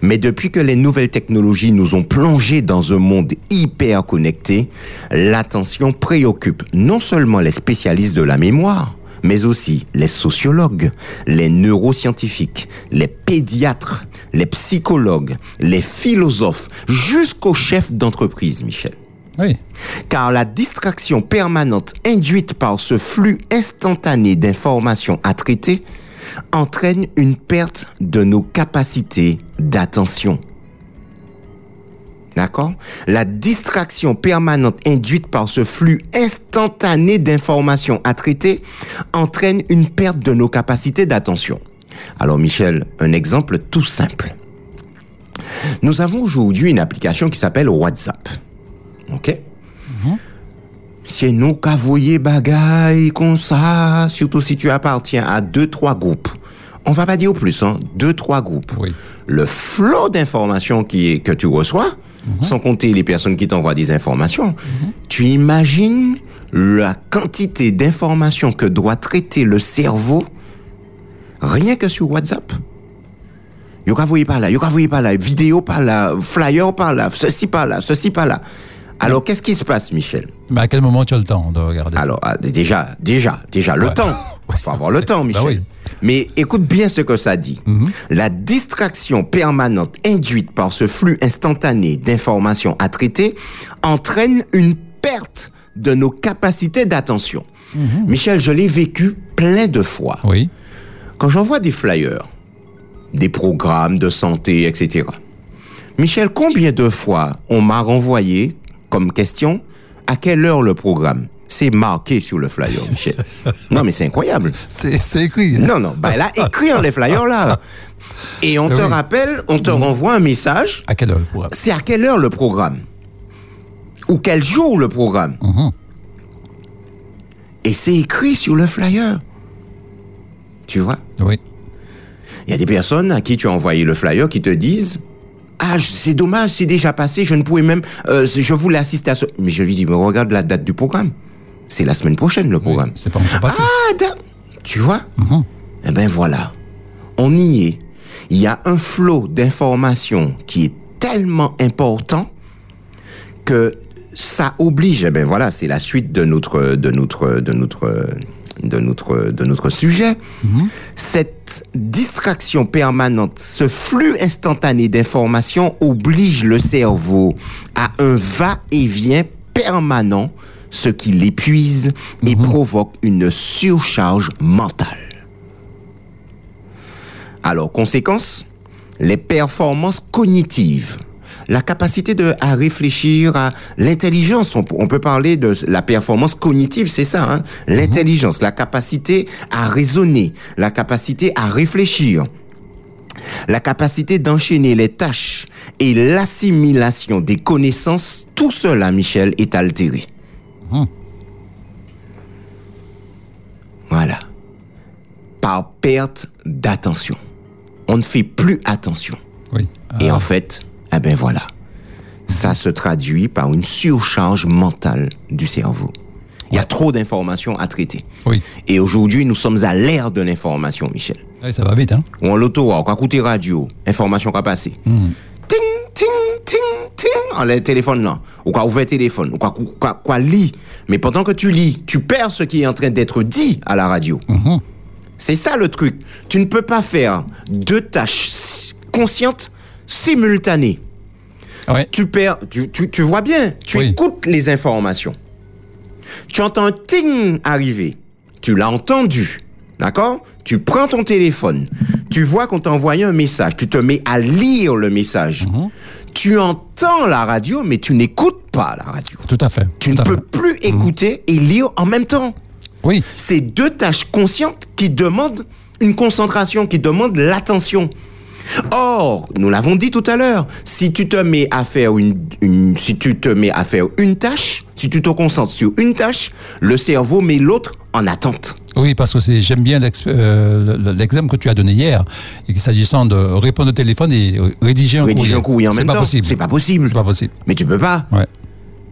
Mais depuis que les nouvelles technologies nous ont plongé dans un monde hyper connecté, l'attention préoccupe non seulement les spécialistes de la mémoire, mais aussi les sociologues, les neuroscientifiques, les pédiatres, les psychologues, les philosophes, jusqu'aux chefs d'entreprise, Michel. Oui. Car la distraction permanente induite par ce flux instantané d'informations à traiter entraîne une perte de nos capacités d'attention. D'accord? La distraction permanente induite par ce flux instantané d'informations à traiter entraîne une perte de nos capacités d'attention. Alors Michel, un exemple tout simple. Nous avons aujourd'hui une application qui s'appelle WhatsApp. OK? C'est nous qu'avouer bagaille comme ça, surtout si tu appartiens à deux, trois groupes. On va pas dire plus, hein, deux, trois groupes. Oui. Le flot d'informations qui est, que tu reçois, sans compter les personnes qui t'envoient des informations, tu imagines la quantité d'informations que doit traiter le cerveau rien que sur WhatsApp? Yo ka voyez par là, yo ka voyez par là, vidéo par là, flyer par là, ceci par là, ceci par là. Alors, qu'est-ce qui se passe, Michel Mais à quel moment tu as le temps de regarder Alors, ah, déjà, déjà, déjà, le Ouais. temps. Il faut avoir le temps, Michel. Bah oui. Mais écoute bien ce que ça dit. La distraction permanente induite par ce flux instantané d'informations à traiter entraîne une perte de nos capacités d'attention. Michel, je l'ai vécu plein de fois. Oui. Quand j'envoie des flyers, des programmes de santé, etc. Michel, combien de fois on m'a renvoyé comme question à quelle heure le programme? C'est marqué sur le flyer, Michel. non, mais c'est incroyable. C'est écrit. hein? Non, non, bah, elle a écrit en les flyers là. Et on Ah te oui. rappelle, on te renvoie un message. À quelle heure le programme? C'est à quelle heure le programme? Ou quel jour le programme? Mhm. Et c'est écrit sur le flyer. Tu vois? Oui. Il y a des personnes à qui tu as envoyé le flyer qui te disent Ah, c'est dommage, c'est déjà passé, je ne pouvais même. euh, je voulais assister à ce. Mais je lui dis Mais regarde la date du programme. C'est la semaine prochaine le programme. C'est pas encore passé. Ah, da- tu vois Mhm. Eh ben voilà. On y est. Il y a un flot d'informations qui est tellement important que ça oblige. Eh ben voilà, c'est la suite de notre de notre de notre de notre de notre sujet. Cette distraction permanente, ce flux instantané d'informations oblige le cerveau à un va-et-vient permanent, ce qui l'épuise et provoque une surcharge mentale. Alors, conséquence, les performances cognitives, la capacité de, à réfléchir, à l'intelligence, on, on peut parler de la performance cognitive, c'est ça, hein? l'intelligence, la capacité à raisonner, la capacité à réfléchir, la capacité d'enchaîner les tâches et l'assimilation des connaissances, tout cela, Michel, est altéré. Voilà. Par perte d'attention. On ne fait plus attention. Oui. Et Ah, en fait, eh ben voilà. Ça se traduit par une surcharge mentale du cerveau. Il y a trop d'informations à traiter. Oui. Et aujourd'hui, nous sommes à l'ère de l'information, Michel. Oui, ça va vite, hein Ou en l'auto, écouter radio, information qu'a passé. Ting, ting, ting, ting, en le téléphone là. Ou quoi ouvrir téléphone, ou quoi, quoi, quoi lit. Mais pendant que tu lis, tu perds ce qui est en train d'être dit à la radio. C'est ça le truc. Tu ne peux pas faire deux tâches conscientes simultanées. Ouais. Tu perds, tu, tu, tu vois bien, tu Oui. écoutes les informations. Tu entends un ting arriver. Tu l'as entendu. D'accord? Tu prends ton téléphone. Tu vois qu'on t'a envoyé un message. Tu te mets à lire le message. Mhm. Tu entends la radio, mais tu n'écoutes pas la radio. Tout à fait. Tu ne peux fait. plus écouter et lire en même temps. Oui. C'est deux tâches conscientes qui demandent une concentration, qui demandent l'attention. Or, nous l'avons dit tout à l'heure, si tu te mets à faire une, une- si tu te mets à faire une tâche, si tu te concentres sur une tâche, le cerveau met l'autre en attente. Oui, parce que c'est, j'aime bien euh, le- l'exemple que tu as donné hier, et s'agissant de répondre au téléphone et euh, rédiger un Rédiger courrier. un courrier en C'est même pas temps, possible. c'est pas possible. C'est pas possible. Mais tu peux pas. Ouais.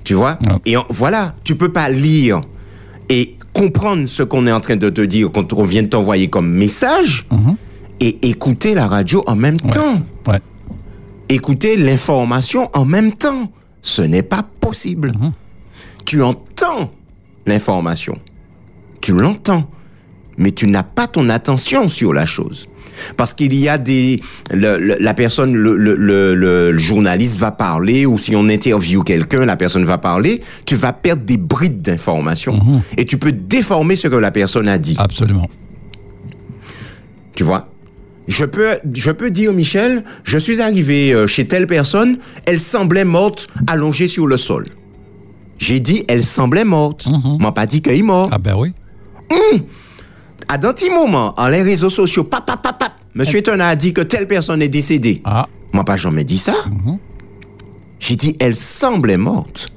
Tu vois Ouais. Et voilà, tu peux pas lire et comprendre ce qu'on est en train de te dire quand on vient de t'envoyer comme message et écouter la radio en même Ouais. temps. Ouais. écouter l'information en même temps. Ce n'est pas possible. Tu entends l'information. Tu l'entends. Mais tu n'as pas ton attention sur la chose. Parce qu'il y a des... le- le- la personne, le, le- journaliste va parler, ou si on interviewe quelqu'un, la personne va parler, tu vas perdre des brides d'informations. Et tu peux déformer ce que la personne a dit. Absolument. Tu vois? Je peux, je peux dire, Michel, je suis arrivé euh, chez telle personne, elle semblait morte, allongée sur le sol. J'ai dit, elle semblait morte. M'a pas dit qu'elle est morte. Ah ben oui. À d'un petit moment, en les réseaux sociaux, pap, pap, pap, pap, Monsieur Eton a dit que telle personne est décédée. Ah. Moi, pas jamais dit ça. J'ai dit, elle semblait morte,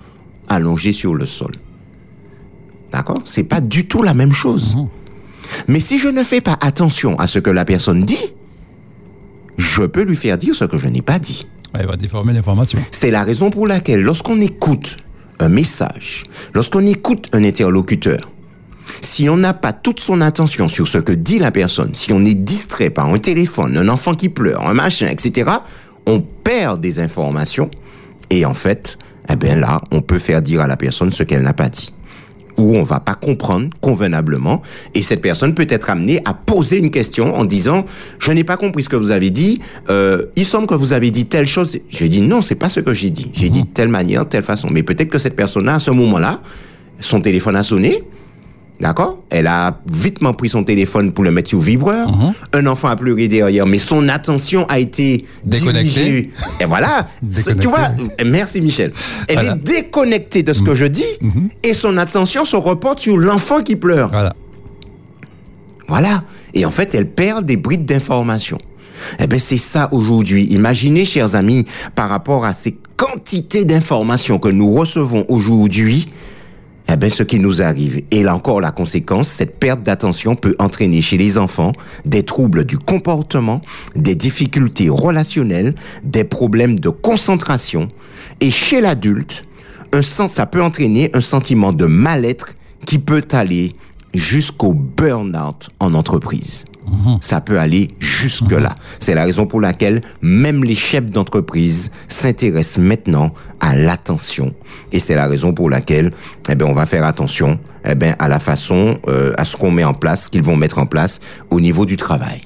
allongée sur le sol. D'accord? C'est pas du tout la même chose. Mais si je ne fais pas attention à ce que la personne dit, je peux lui faire dire ce que je n'ai pas dit. Elle va déformer l'information. C'est la raison pour laquelle lorsqu'on écoute un message, lorsqu'on écoute un interlocuteur, si on n'a pas toute son attention sur ce que dit la personne, si on est distrait par un téléphone, un enfant qui pleure, un machin, etc., on perd des informations et en fait, eh bien là, on peut faire dire à la personne ce qu'elle n'a pas dit ou on va pas comprendre convenablement. Et cette personne peut être amenée à poser une question en disant je n'ai pas compris ce que vous avez dit euh, il semble que vous avez dit telle chose. J'ai dit non c'est pas ce que j'ai dit. J'ai dit de telle manière de telle façon. Mais peut-être que cette personne là à ce moment-là son téléphone a sonné D'accord? Elle a vitement pris son téléphone pour le mettre sur vibreur. Un enfant a pleuré derrière, mais son attention a été Déconnectée. Et voilà. Tu vois Merci Michel. Elle Voilà. est déconnectée de ce que je dis et son attention se reporte sur l'enfant qui pleure. Voilà. Voilà. Et en fait, elle perd des brides d'informations. Eh bien, c'est ça aujourd'hui. Imaginez, chers amis, par rapport à ces quantités d'informations que nous recevons aujourd'hui, eh bien, ce qui nous arrive. Et là encore, la conséquence, cette perte d'attention peut entraîner chez les enfants des troubles du comportement, des difficultés relationnelles, des problèmes de concentration. Et chez l'adulte, ça peut entraîner un sentiment de mal-être qui peut aller jusqu'au burn-out en entreprise. Ça peut aller jusque-là. C'est la raison pour laquelle même les chefs d'entreprise s'intéressent maintenant à l'attention. Et c'est la raison pour laquelle eh ben, on va faire attention eh ben, à la façon, euh, à ce qu'on met en place, qu'ils vont mettre en place au niveau du travail.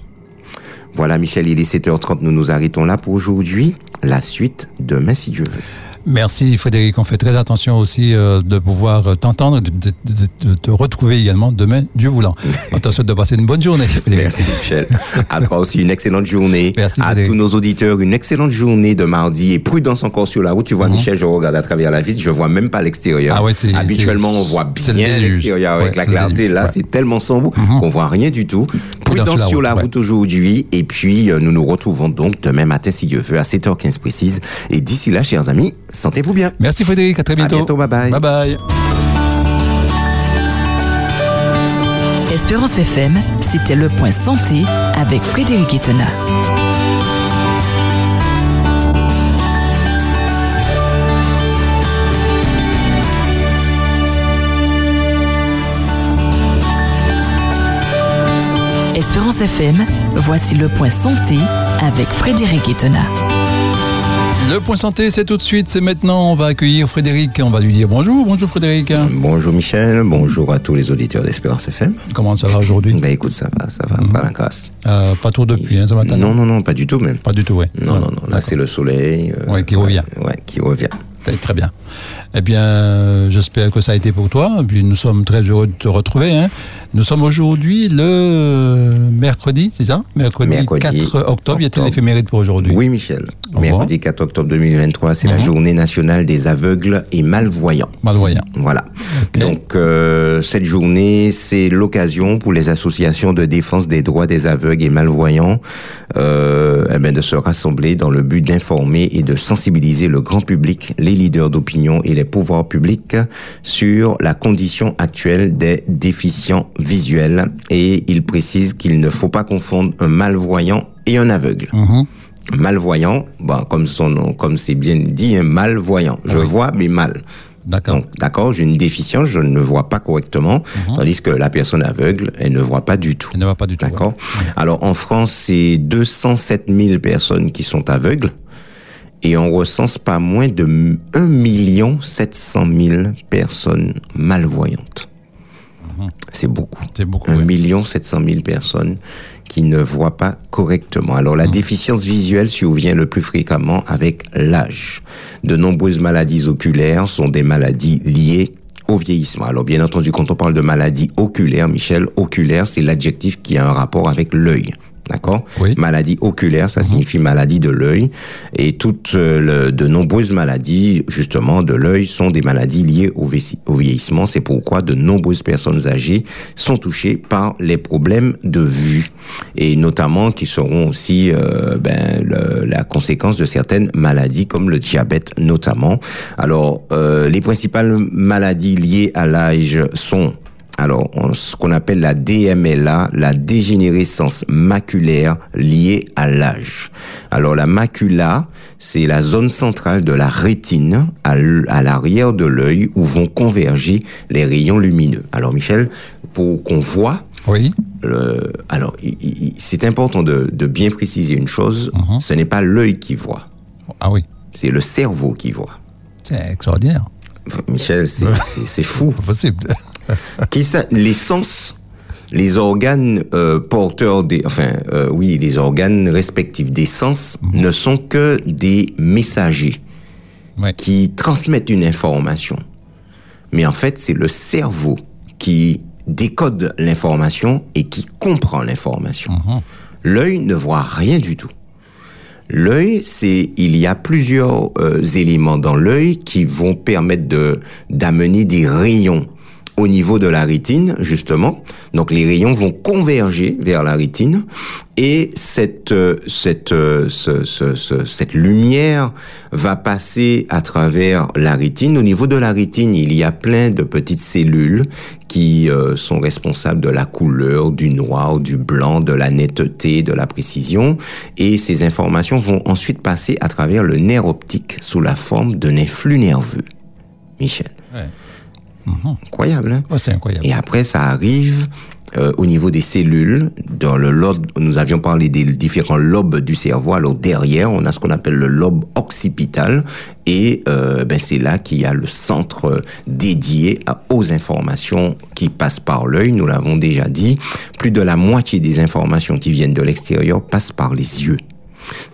Voilà, Michel, il est 7h30, nous nous arrêtons là pour aujourd'hui. La suite, demain, si Dieu veut. Merci Frédéric. On fait très attention aussi euh, de pouvoir euh, t'entendre, de, de- de- de te retrouver également demain, Dieu voulant. On te souhaite de passer une bonne journée. Frédéric. Merci Michel. À toi aussi une excellente journée. Merci, à Frédéric. tous nos auditeurs une excellente journée de mardi et prudence encore sur la route. Tu vois Michel, je regarde à travers la vitre, je vois même pas l'extérieur. Mhm. Ah ouais, c'est- Habituellement on voit bien l'extérieur avec Ouais, la clarté. Là, ouais. c'est tellement sombre qu'on voit rien du tout. Prudence Prudence sur la route aujourd'hui et puis euh, nous nous retrouvons donc demain matin si Dieu veut à 7h15 précise. Et d'ici là, chers amis, sentez-vous bien. Merci Frédéric. À très bientôt. bientôt, bye bye. Bye bye. Espérance FM, c'était le point santé avec Frédéric Etena. Espérance FM, voici le point santé avec Frédéric Etena. Le point santé, c'est tout de suite, c'est maintenant. On va accueillir Frédéric. On va lui dire bonjour. Bonjour Frédéric. Bonjour Michel, bonjour à tous les auditeurs d'Espérance FM. Comment ça va aujourd'hui? Ben écoute, ça va, ça va, pas la casse. Euh, Pas trop depuis hein, ce matin Non, non, non, pas du tout même. Pas du tout, oui. Non, non, non, là c'est le soleil. euh, Ouais, qui revient. Ouais, qui revient. Très bien. Eh bien, j'espère que ça a été pour toi. Puis nous sommes très heureux de te retrouver. hein. Nous sommes aujourd'hui le mercredi, c'est ça? Mercredi, Mercredi 4 octobre. Y a-t-il l'éphéméride pour aujourd'hui? Oui, Michel. Au Mercredi 4 octobre 2023, c'est la Mhm. journée nationale des aveugles et malvoyants. Malvoyant. Voilà. Donc, euh, cette journée, c'est l'occasion pour les associations de défense des droits des aveugles et malvoyants euh, eh ben, de se rassembler dans le but d'informer et de sensibiliser le grand public, les leaders d'opinion et les pouvoirs publics sur la condition actuelle des déficients visuels. Et il précise qu'il ne faut pas confondre un malvoyant et un aveugle. Mhm. Malvoyant, bon, comme son nom, comme c'est bien dit, un malvoyant. Je oui. vois, mais mal. D'accord. D'accord, j'ai une déficience, je ne vois pas correctement, tandis que la personne aveugle, elle ne voit pas du tout. Elle ne va pas du tout. D'accord Alors, en France, c'est 207 000 personnes qui sont aveugles, et on recense pas moins de 1 700 000 personnes malvoyantes. C'est beaucoup. C'est beaucoup, 1 oui. million 700 000 personnes qui ne voient pas correctement. Alors la déficience visuelle survient le plus fréquemment avec l'âge. De nombreuses maladies oculaires sont des maladies liées au vieillissement. Alors bien entendu, quand on parle de maladie oculaire, Michel, oculaire, c'est l'adjectif qui a un rapport avec l'œil. D'accord Oui. Maladie oculaire, ça signifie maladie de l'œil. Et toutes euh, le- de nombreuses maladies, justement, de l'œil sont des maladies liées au, vieillissement. C'est pourquoi de nombreuses personnes âgées sont touchées par les problèmes de vue. Et notamment qui seront aussi euh, ben, le- la conséquence de certaines maladies comme le diabète notamment. Alors, euh, les principales maladies liées à l'âge sont alors, on- ce qu'on appelle la DMLA, la dégénérescence maculaire liée à l'âge. Alors, la macula, c'est la zone centrale de la rétine à l'arrière de l'œil où vont converger les rayons lumineux. Alors, Michel, pour qu'on voit, Oui. le- alors, c'est important de, de bien préciser une chose, ce n'est pas l'œil qui voit, Ah oui. c'est le cerveau qui voit. C'est extraordinaire. Michel, c'est c'est- c'est fou. Pas possible. Qui les sens, les organes euh, porteurs des, enfin, euh, oui, les organes respectifs des sens ne sont que des messagers Ouais. qui transmettent une information. Mais en fait, c'est le cerveau qui décode l'information et qui comprend l'information. L'œil ne voit rien du tout. L'œil, c'est il y a plusieurs euh, éléments dans l'œil qui vont permettre de d'amener des rayons au niveau de la rétine justement. Donc les rayons vont converger vers la rétine et cette euh, cette euh, ce- ce- ce- cette lumière va passer à travers la rétine. Au niveau de la rétine, il y a plein de petites cellules qui euh, sont responsables de la couleur, du noir, du blanc, de la netteté, de la précision. Et ces informations vont ensuite passer à travers le nerf optique sous la forme d'un influx nerveux. Michel. Incroyable, hein Oh, c'est incroyable. et après, ça arrive euh, au niveau des cellules, dans le lobe, nous avions parlé des différents lobes du cerveau. Alors derrière, on a ce qu'on appelle le lobe occipital, et euh, ben, c'est là qu'il y a le centre dédié à- aux informations qui passent par l'œil. Nous l'avons déjà dit, plus de la moitié des informations qui viennent de l'extérieur passent par les yeux.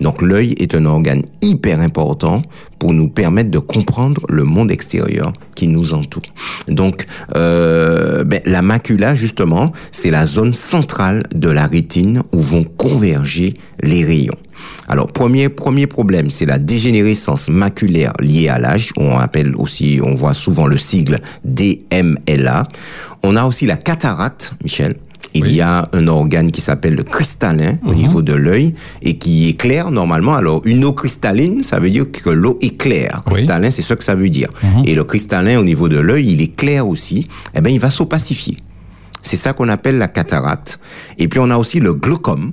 Donc l'œil est un organe hyper important pour nous permettre de comprendre le monde extérieur qui nous entoure. Donc euh, ben, la macula justement, c'est la zone centrale de la rétine où vont converger les rayons. Alors premier premier problème, c'est la dégénérescence maculaire liée à l'âge. On appelle aussi, on voit souvent le sigle DMLA. On a aussi la cataracte, Michel. Il Oui. y a un organe qui s'appelle le cristallin au niveau de l'œil et qui est clair normalement. Alors une eau cristalline, ça veut dire que l'eau est claire. Oui. Cristallin, c'est ce que ça veut dire. Et le cristallin au niveau de l'œil, il est clair aussi. Eh ben, il va s'opacifier. C'est ça qu'on appelle la cataracte. Et puis on a aussi le glaucome.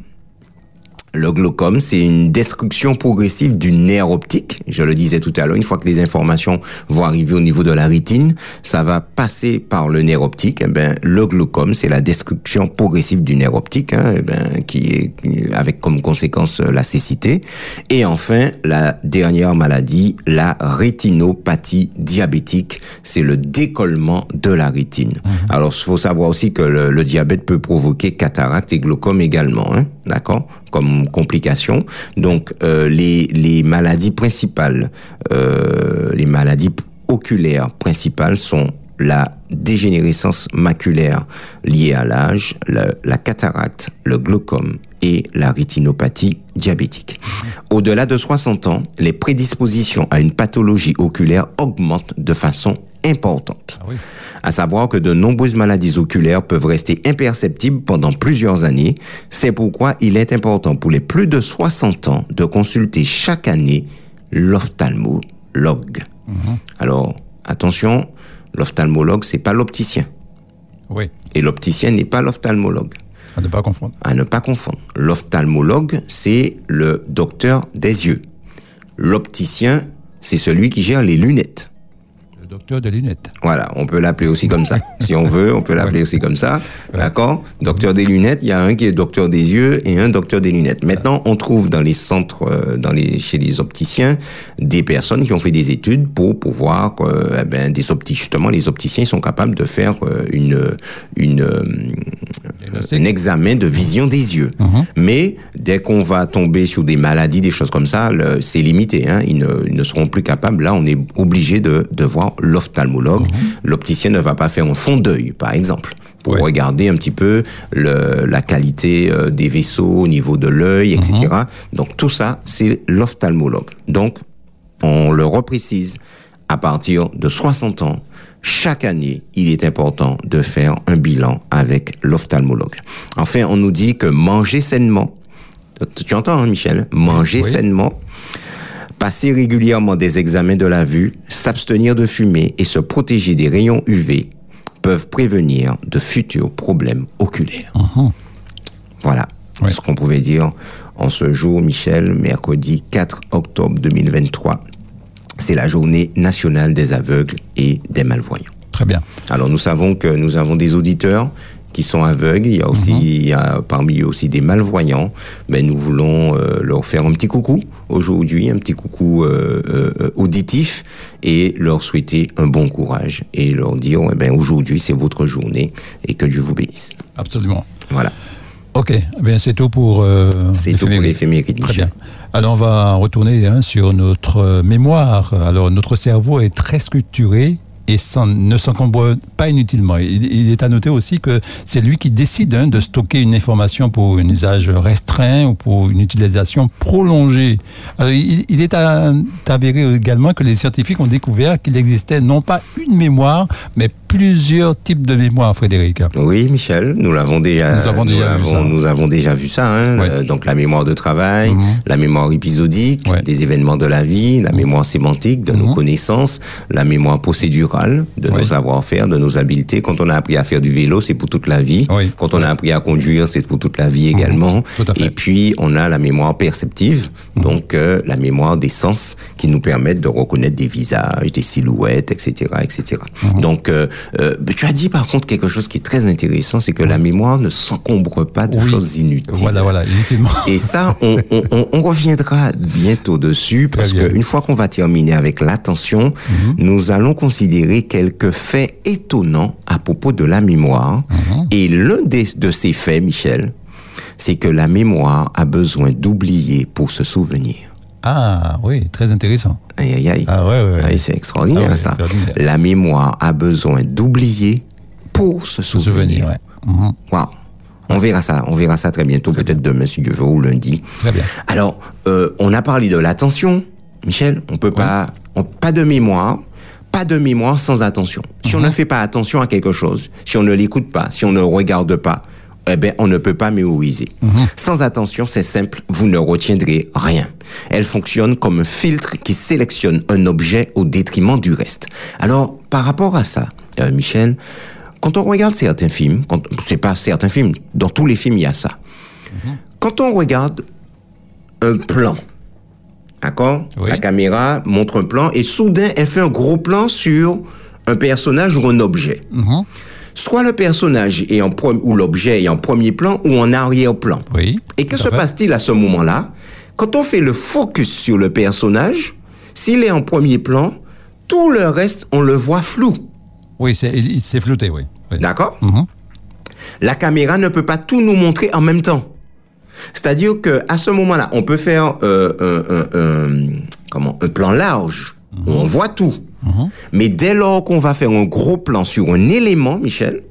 Le glaucome, c'est une destruction progressive du nerf optique. Je le disais tout à l'heure, une fois que les informations vont arriver au niveau de la rétine, ça va passer par le nerf optique. Eh ben, le glaucome, c'est la destruction progressive du nerf optique, hein, eh ben, qui est avec comme conséquence euh, la cécité. Et enfin, la dernière maladie, la rétinopathie diabétique, c'est le décollement de la rétine. Alors, il faut savoir aussi que le, le diabète peut provoquer cataracte et glaucome également, hein, d'accord? Comme complication. Donc, euh, les, maladies principales, euh, les maladies oculaires principales sont la dégénérescence maculaire liée à l'âge, la, la cataracte, le glaucome et la rétinopathie diabétique. Au-delà de 60 ans, les prédispositions à une pathologie oculaire augmentent de façon importante. Ah oui. À savoir que de nombreuses maladies oculaires peuvent rester imperceptibles pendant plusieurs années. C'est pourquoi il est important pour les plus de 60 ans de consulter chaque année l'ophtalmologue. Alors, attention, l'ophtalmologue, c'est pas l'opticien. Oui. Et l'opticien n'est pas l'ophtalmologue. À ne pas confondre. À ne pas confondre. L'ophtalmologue, c'est le docteur des yeux. L'opticien, c'est celui qui gère les lunettes. Docteur des lunettes. Voilà, on peut l'appeler aussi comme ça. si on veut, on peut l'appeler aussi comme ça. D'accord? Docteur des lunettes, il y a un qui est docteur des yeux et un docteur des lunettes. Maintenant, on trouve dans les centres, euh, dans les, chez les opticiens, des personnes qui ont fait des études pour pouvoir, euh, eh ben, des opticiens, justement, les opticiens sont capables de faire euh, une, une, un examen de vision des yeux. Mhm. Mais dès qu'on va tomber sur des maladies, des choses comme ça, c'est limité. Hein. Ils, ne, ils ne seront plus capables. Là, on est obligé de, de voir l'ophtalmologue. L'opticien ne va pas faire un fond d'œil, par exemple, pour Ouais. regarder un petit peu le, la qualité euh, des vaisseaux au niveau de l'œil, etc. Donc tout ça, c'est l'ophtalmologue. Donc, on le reprécise, à partir de 60 ans, chaque année, il est important de faire un bilan avec l'ophtalmologue. Enfin, on nous dit que manger sainement, tu entends, hein, Michel? Manger Oui. sainement, passer régulièrement des examens de la vue, s'abstenir de fumer et se protéger des rayons UV peuvent prévenir de futurs problèmes oculaires. Voilà Ouais. ce qu'on pouvait dire en ce jour, Michel, mercredi 4 octobre 2023. C'est la journée nationale des aveugles et des malvoyants. Très bien. Alors nous savons que nous avons des auditeurs qui sont aveugles, il y a aussi il y a parmi eux aussi des malvoyants, mais nous voulons euh, leur faire un petit coucou aujourd'hui, un petit coucou euh, euh, auditif et leur souhaiter un bon courage et leur dire eh ben aujourd'hui c'est votre journée et que Dieu vous bénisse. Absolument. Voilà. Ok, eh bien c'est tout pour C'est tout pour l'éphéméride, Très bien. Alors on va retourner hein, sur notre euh, mémoire. Alors notre cerveau est très structuré et ne s'encombre pas inutilement. Il, est à noter aussi que c'est lui qui décide hein, de stocker une information pour un usage restreint ou pour une utilisation prolongée. Il, il est avéré également que les scientifiques ont découvert qu'il existait non pas une mémoire, mais plusieurs types de mémoire, Frédéric. Oui, Michel, nous l'avons déjà. Nous avons déjà vu ça. Nous avons déjà vu ça. hein. Ouais. Euh, donc la mémoire de travail, Mhm. la mémoire épisodique, Ouais. des événements de la vie, la mémoire sémantique de nos Mhm. connaissances, la mémoire procédurale de Ouais. nos savoir-faire, de nos habiletés. Quand on a appris à faire du vélo, c'est pour toute la vie. Quand on a appris à conduire, c'est pour toute la vie également. Tout à fait. Et puis on a la mémoire perceptive, donc euh, la mémoire des sens qui nous permettent de reconnaître des visages, des silhouettes, etc., etc. Donc euh, euh, tu as dit par contre quelque chose qui est très intéressant, c'est que la mémoire ne s'encombre pas de Oui. choses inutiles. Voilà, voilà, inutilement. Et ça, on, on- on- on reviendra bientôt dessus parce bien. qu'une fois qu'on va terminer avec l'attention, nous allons considérer quelques faits étonnants à propos de la mémoire. Et l'un des- de ces faits, Michel, c'est que la mémoire a besoin d'oublier pour se souvenir. Ah oui, très intéressant. Aïe, aïe, aïe. Ah ouais, ouais, ouais. Aïe, c'est extraordinaire, Ah ouais, ça. extraordinaire. La mémoire a besoin d'oublier pour se souvenir. souvenir, ouais. Mhm. Waouh. On verra ça, on verra ça très bientôt, peut-être demain si Dieu veut ou lundi. Très bien. Alors, euh, on a parlé de l'attention, Michel. On peut pas, on- pas de mémoire, pas de mémoire sans attention. Si Mhm. on ne fait pas attention à quelque chose, si on ne l'écoute pas, si on ne regarde pas, eh ben, on ne peut pas mémoriser. Mhm. Sans attention, c'est simple, vous ne retiendrez rien. Elle fonctionne comme un filtre qui sélectionne un objet au détriment du reste. Alors, par rapport à ça, euh, Michel, quand on regarde certains films, c'est pas certains films, dans tous les films, il y a ça. Quand on regarde un plan, d'accord Oui. La caméra montre un plan et soudain, elle fait un gros plan sur un personnage ou un objet. Mhm. Soit le personnage est en ou l'objet est en premier plan ou en arrière-plan. Oui. Et que se passe-t-il à ce moment-là? Quand on fait le focus sur le personnage, s'il est en premier plan, tout le reste, on le voit flou. Oui, c'est, il, il s'est flouté, oui. oui. D'accord? Mhm. La caméra ne peut pas tout nous montrer en même temps. C'est-à-dire que à ce moment-là, on peut faire euh, un, un- un- comment, un plan large où on voit tout. Mais dès lors qu'on va faire un gros plan sur un élément, Michel,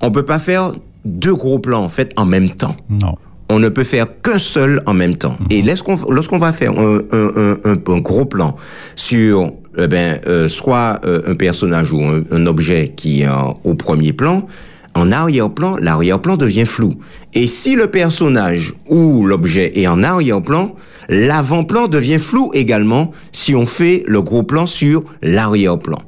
on peut pas faire deux gros plans en fait en même temps. Non. On ne peut faire qu'un seul en même temps. Et lorsqu'on va faire un, un- un- gros plan sur eh ben, euh, soit euh, un personnage ou un, un objet qui est en- au premier plan, en arrière-plan, l'arrière-plan devient flou. Et si le personnage ou l'objet est en arrière-plan, l'avant-plan devient flou également si on fait le gros plan sur l'arrière-plan.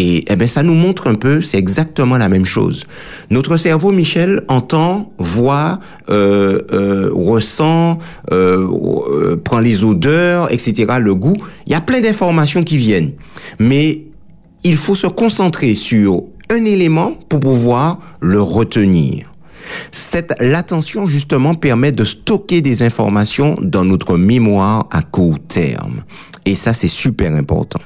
Et eh ben, ça nous montre un peu, c'est exactement la même chose. Notre cerveau, Michel, entend, voit, euh, euh, ressent, euh, euh, prend les odeurs, etc., le goût. Il y a plein d'informations qui viennent. Mais il faut se concentrer sur un élément pour pouvoir le retenir. Cette l'attention justement permet de stocker des informations dans notre mémoire à court terme. Et ça, c'est super important.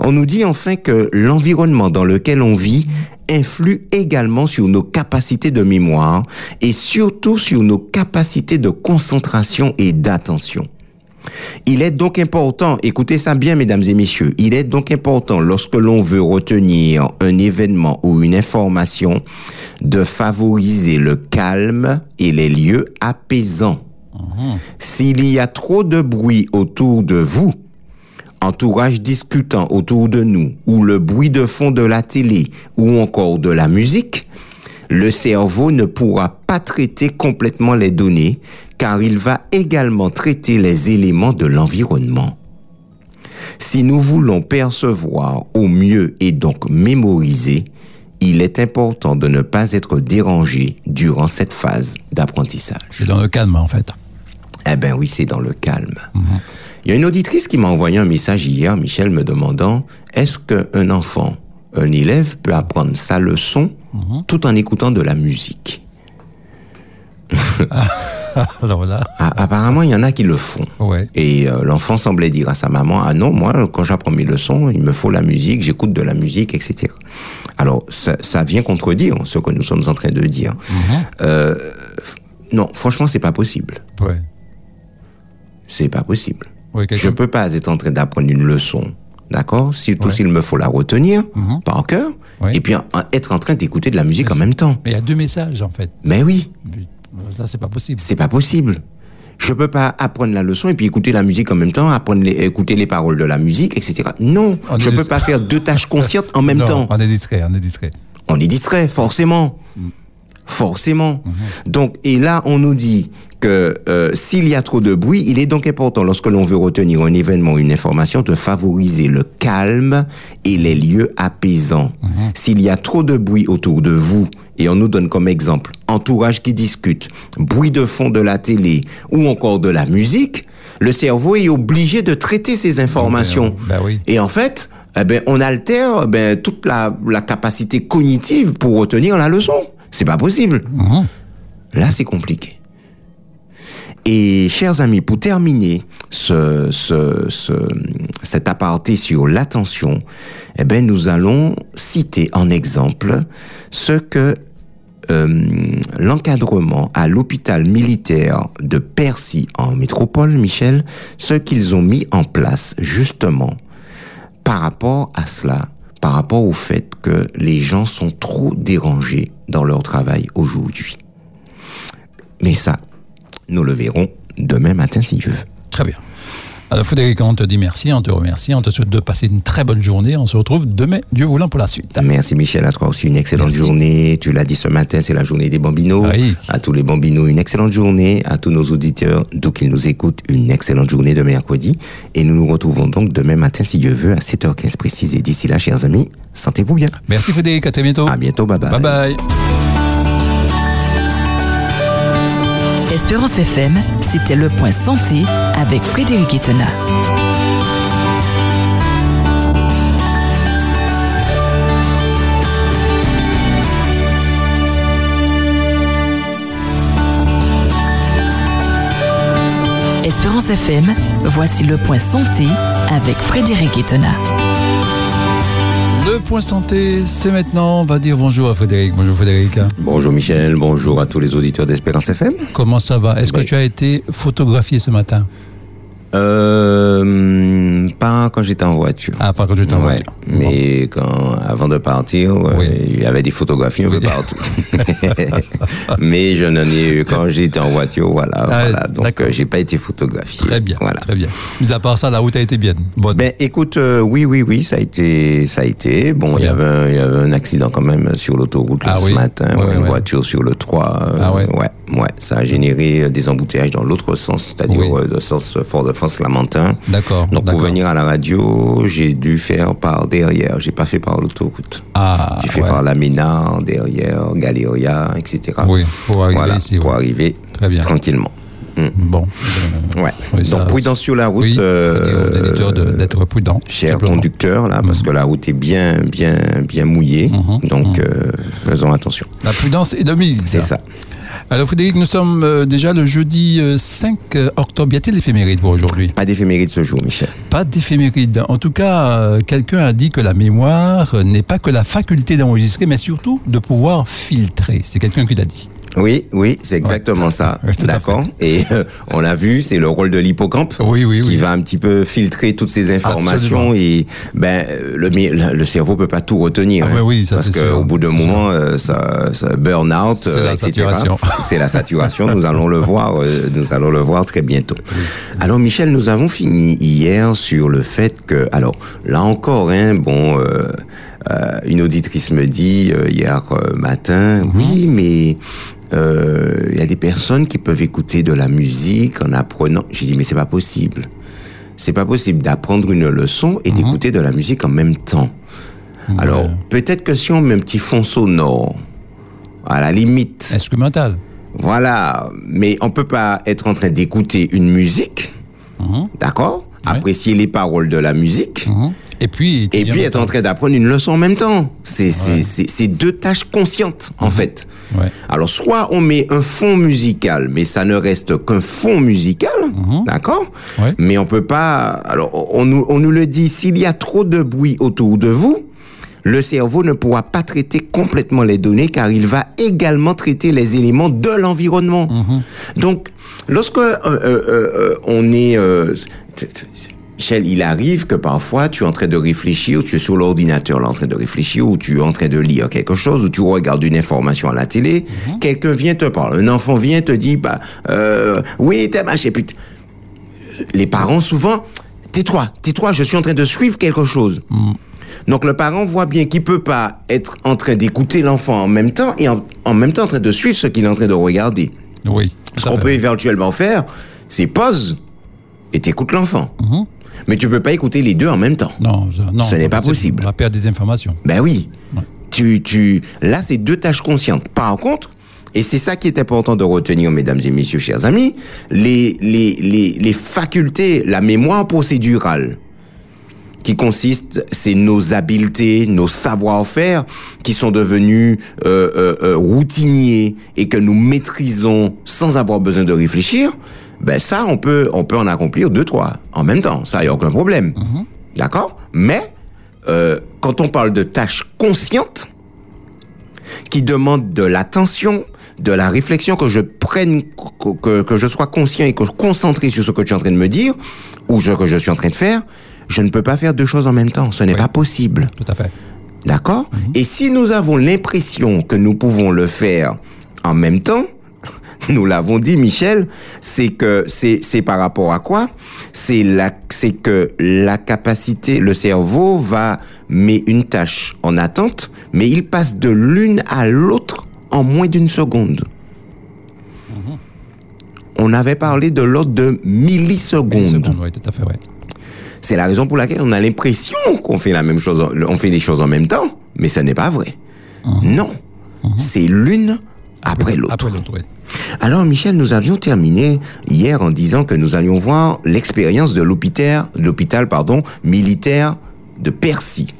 On nous dit enfin que l'environnement dans lequel on vit influe également sur nos capacités de mémoire et surtout sur nos capacités de concentration et d'attention. Il est donc important, écoutez ça bien mesdames et messieurs, il est donc important lorsque l'on veut retenir un événement ou une information de favoriser le calme et les lieux apaisants. S'il y a trop de bruit autour de vous, entourage discutant autour de nous, ou le bruit de fond de la télé, ou encore de la musique, le cerveau ne pourra pas traiter complètement les données car il va également traiter les éléments de l'environnement. Si nous voulons percevoir au mieux et donc mémoriser, il est important de ne pas être dérangé durant cette phase d'apprentissage. C'est dans le calme, en fait. Eh bien oui, c'est dans le calme. Il y a une auditrice qui m'a envoyé un message hier, Michel, me demandant, est-ce qu'un enfant, un élève peut apprendre sa leçon tout en écoutant de la musique? Alors là, Ah, Apparemment, il y en a qui le font. ouais. Et euh, l'enfant semblait dire à sa maman, ah non, moi, quand j'apprends mes leçons, il me faut la musique, j'écoute de la musique, etc. Alors, ça, ça vient contredire ce que nous sommes en train de dire. Euh, non, franchement, c'est pas possible. Ouais. C'est pas possible. Ouais, Je quelqu'un- peux pas être en train d'apprendre une leçon, d'accord? Surtout Ouais. s'il me faut la retenir Mhm. par cœur, Ouais. et puis en- en- être en train d'écouter de la musique en même temps. Mais il y a deux messages, en fait. Mais oui, Ça, c'est pas possible. c'est pas possible. Je peux pas apprendre la leçon et puis écouter la musique en même temps, apprendre les, écouter les paroles de la musique, etc. Non, On je peux distrait. pas faire deux tâches conscientes en même non, temps. On est distrait, on est distrait. On est distrait, forcément. Forcément. Donc, et là, on nous dit que euh, s'il y a trop de bruit, il est donc important, lorsque l'on veut retenir un événement ou une information, de favoriser le calme et les lieux apaisants. S'il y a trop de bruit autour de vous, et on nous donne comme exemple entourage qui discute, bruit de fond de la télé ou encore de la musique, le cerveau est obligé de traiter ces informations. Ben oui. Et en fait, eh ben, on altère eh ben, toute la, la capacité cognitive pour retenir la leçon. C'est pas possible. Là, c'est compliqué. Et chers amis, pour terminer ce, ce, ce, cet aparté sur l'attention, eh ben, nous allons citer en exemple ce que euh, l'encadrement à l'hôpital militaire de Percy en métropole, Michel, ce qu'ils ont mis en place justement par rapport à cela, par rapport au fait les gens sont trop dérangés dans leur travail aujourd'hui. Mais ça, nous le verrons demain matin si Dieu veut. Très bien. Alors, Frédéric, on te dit merci, on te remercie, on te souhaite de passer une très bonne journée. On se retrouve demain, Dieu voulant, pour la suite. Merci Michel, à toi aussi une excellente Merci. journée. Tu l'as dit ce matin, c'est la journée des bambinos. Oui. À tous les bambinos, une excellente journée. À tous nos auditeurs, d'où qu'ils nous écoutent, une excellente journée de mercredi. Et nous nous retrouvons donc demain matin, si Dieu veut, à 7h15 précise. Et d'ici là, chers amis, sentez-vous bien. Merci Frédéric, à très bientôt. À bientôt, bye bye. Bye bye. Espérance FM, c'était le point santé avec Frédéric Etena. Espérance FM, voici le point santé avec Frédéric Etena. Le point santé, c'est maintenant. On va dire bonjour à Frédéric. Bonjour Frédéric. Bonjour Michel, bonjour à tous les auditeurs d'Espérance FM. Comment ça va? Est-ce que Oui. tu as été photographié ce matin? Euh, pas quand j'étais en voiture. Ah, par contre, je t'en Ouais, mais quand, avant de partir, euh, il y avait des photographies un peu partout. mais je n'en ai eu quand j'étais en voiture, voilà. Ah, voilà. Donc, euh, j'ai pas été photographié. Très bien, Voilà. très bien. Mis à part ça, la route a été bien. Bonne. Ben, écoute, euh, oui, oui, oui, ça a été, ça a été. Bon, il y avait, un, il y avait un accident quand même sur l'autoroute Ah ce matin, Ouais, une ouais. voiture sur le 3. euh, Ah ouais. ouais, ouais, ça a généré euh, des embouteillages dans l'autre sens, c'est-à-dire Oui. euh, le sens Fort-de-France-Lamentin. D'accord. Donc pour venir à la radio, j'ai dû faire par derrière. J'ai pas fait par l'autoroute. Ah, j'ai fait ouais. par la Ménard, derrière, Galéria, etc. Oui, pour arriver voilà, ici. pour ouais. arriver Très bien. tranquillement. Bon. euh, Ouais. oui, ça- Donc prudence sur la route. Oui, euh, d'être prudents. Cher simplement. conducteur, là, parce que la route est bien, bien, bien mouillée. Mhm, Donc, euh, faisons attention. La prudence est de mise. C'est ça. Alors, Frédéric, nous sommes euh, déjà le jeudi euh, 5 octobre. Y a-t-il l'éphéméride pour aujourd'hui? Pas d'éphéméride ce jour, Michel. Pas d'éphéméride. En tout cas, euh, quelqu'un a dit que la mémoire euh, n'est pas que la faculté d'enregistrer, mais surtout de pouvoir filtrer. C'est quelqu'un qui l'a dit. Oui, oui, c'est exactement ça. D'accord. Et euh, on l'a vu, c'est le rôle de l'hippocampe Oui, oui, qui oui. va un petit peu filtrer toutes ces informations Absolument. et ben euh, le le, le cerveau peut pas tout retenir. Ah hein. oui, ça, parce c'est que sûr. au bout d'un moment, euh, ça, ça burn out, C'est la etc. saturation. C'est la saturation. nous allons le voir. euh, nous allons le voir très bientôt. Alors Michel, nous avons fini hier sur le fait que, alors là encore, hein, bon. euh, euh, une auditrice me dit euh, hier euh, matin, Mhm. oui, mais euh, il y a des personnes qui peuvent écouter de la musique en apprenant. J'ai dit, mais c'est pas possible. C'est pas possible d'apprendre une leçon et d'écouter de la musique en même temps. Alors, peut-être que si on met un petit fond sonore, à la limite, Instrumental. voilà, mais on peut pas être en train d'écouter une musique, Mhm. d'accord? Ouais. Apprécier les paroles de la musique, Mhm. Et puis, et puis être en train d'apprendre une leçon en même temps. C'est deux tâches conscientes, en fait. Ouais. Alors, soit on met un fond musical, mais ça ne reste qu'un fond musical, d'accord Ouais. Mais on peut pas... Alors, on nous, on nous le dit, s'il y a trop de bruit autour de vous, le cerveau ne pourra pas traiter complètement les données car il va également traiter les éléments de l'environnement. Donc, lorsque euh, euh, euh, on est... Michel, il arrive que parfois tu es en train de réfléchir, tu es sur l'ordinateur là, en train de réfléchir, ou tu es en train de lire quelque chose, ou tu regardes une information à la télé, quelqu'un vient te parler, un enfant vient te dire, bah, euh, oui, t'es machin, t- les parents souvent, tais-toi, tais-toi, je suis en train de suivre quelque chose. Donc le parent voit bien qu'il peut pas être en train d'écouter l'enfant en même temps et en, en même temps en train de suivre ce qu'il est en train de regarder. Oui. Ce qu'on peut éventuellement faire, c'est pause et t'écoutes l'enfant. Mais tu peux pas écouter les deux en même temps. Non, non, Ce n'est pas possible. On va perdre des informations. Ben oui. Ouais. Tu, tu, là, c'est deux tâches conscientes. Par contre, et c'est ça qui est important de retenir, mesdames et messieurs, chers amis, les, les, les, les facultés, la mémoire procédurale, qui consiste, c'est nos habiletés, nos savoir-faire, qui sont devenus euh, euh, euh, routiniers et que nous maîtrisons sans avoir besoin de réfléchir. Ben ça, on peut, on peut en accomplir deux, trois en même temps. Ça, y a aucun problème. D'accord? Mais euh, quand on parle de tâches conscientes, qui demandent de l'attention, de la réflexion, que je prenne, que, que, que je sois conscient et que je concentré sur ce que tu es en train de me dire, ou ce que je suis en train de faire, je ne peux pas faire deux choses en même temps. Ce n'est Oui. pas possible. Tout à fait. D'accord? Et si nous avons l'impression que nous pouvons le faire en même temps, nous l'avons dit, Michel, c'est que c'est par rapport à quoi? C'est c'est que la capacité, le cerveau va met une tâche en attente, mais il passe de l'une à l'autre en moins d'une seconde. On avait parlé de l'ordre de millisecondes. Millisecondes, Oui, tout à fait, ouais. C'est la raison pour laquelle on a l'impression qu'on fait la même chose, on fait des choses en même temps, mais ce n'est pas vrai. Non, c'est l'une après l'autre. Après l'autre, oui. Alors Michel, nous avions terminé hier en disant que nous allions voir l'expérience de l'hôpital, militaire de Percy,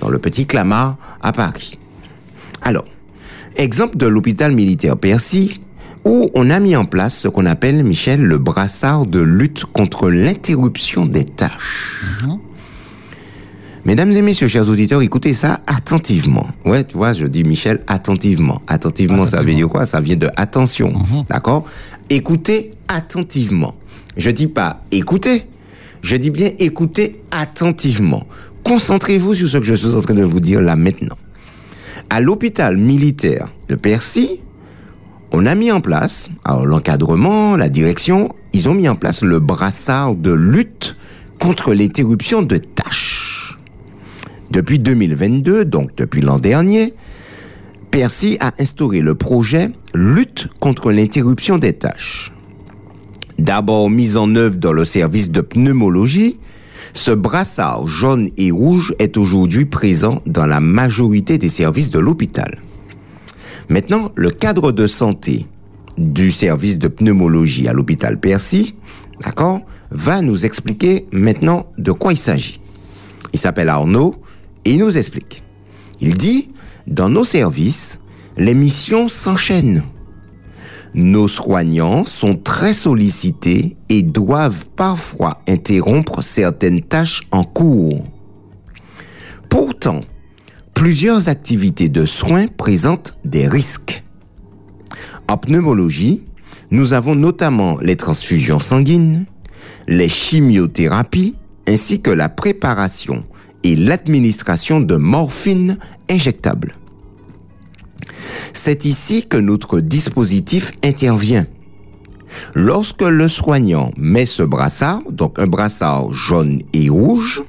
dans le petit Clamart à Paris. Alors, exemple de l'hôpital militaire Percy, où on a mis en place ce qu'on appelle, Michel, le brassard de lutte contre l'interruption des tâches. Mesdames et messieurs, chers auditeurs, écoutez ça attentivement. Ouais, tu vois, je dis Michel attentivement. Attentivement, ça veut dire quoi? Ça vient de attention, d'accord? Écoutez attentivement. Je dis pas écoutez, je dis bien écoutez attentivement. Concentrez-vous sur ce que je suis en train de vous dire là maintenant. À l'hôpital militaire de Percy, on a mis en place, alors l'encadrement, la direction, ils ont mis en place le brassard de lutte contre l'interruption de tâches. Depuis 2022, donc depuis l'an dernier, Percy a instauré le projet Lutte contre l'interruption des tâches. D'abord mis en œuvre dans le service de pneumologie, ce brassard jaune et rouge est aujourd'hui présent dans la majorité des services de l'hôpital. Maintenant, le cadre de santé du service de pneumologie à l'hôpital Percy, d'accord, va nous expliquer maintenant de quoi il s'agit. Il s'appelle Arnaud il nous explique. Il dit, dans nos services, les missions s'enchaînent. Nos soignants sont très sollicités et doivent parfois interrompre certaines tâches en cours. Pourtant, plusieurs activités de soins présentent des risques. En pneumologie, nous avons notamment les transfusions sanguines, les chimiothérapies, ainsi que la préparation et l'administration de morphine injectable. C'est ici que notre dispositif intervient. Lorsque le soignant met ce brassard, donc un brassard jaune et rouge,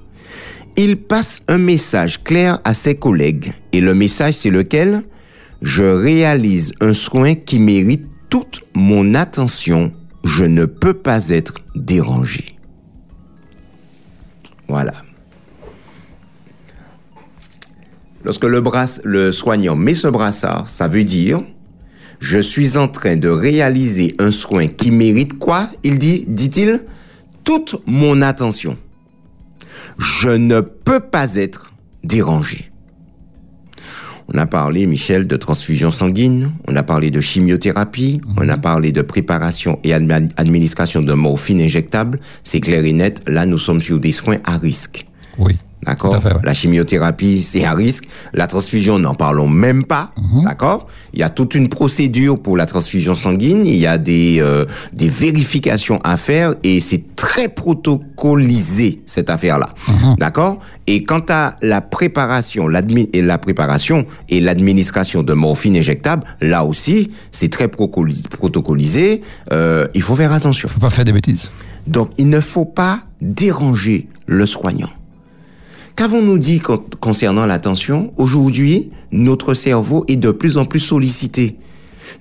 il passe un message clair à ses collègues. Et le message, c'est lequel? Je réalise un soin qui mérite toute mon attention. Je ne peux pas être dérangé. Voilà. Lorsque le, soignant met ce brassard, ça veut dire je suis en train de réaliser un soin qui mérite quoi? Il dit, dit-il, toute mon attention. Je ne peux pas être dérangé. On a parlé, Michel, de transfusion sanguine, on a parlé de chimiothérapie, on a parlé de préparation et administration de morphine injectable. C'est clair et net, là nous sommes sur des soins à risque. Oui. D'accord La chimiothérapie, c'est à risque. La transfusion, n'en parlons même pas. Mhm. D'accord Il y a toute une procédure pour la transfusion sanguine. Il y a des, euh, des vérifications à faire et c'est très protocolisé, cette affaire-là. Mhm. D'accord Et quant à la préparation, et la préparation et l'administration de morphine injectable, là aussi, c'est très protocolisé. Euh, il faut faire attention. Faut pas faire des bêtises. Donc, il ne faut pas déranger le soignant. Qu'avons-nous dit con- concernant l'attention? Aujourd'hui, notre cerveau est de plus en plus sollicité.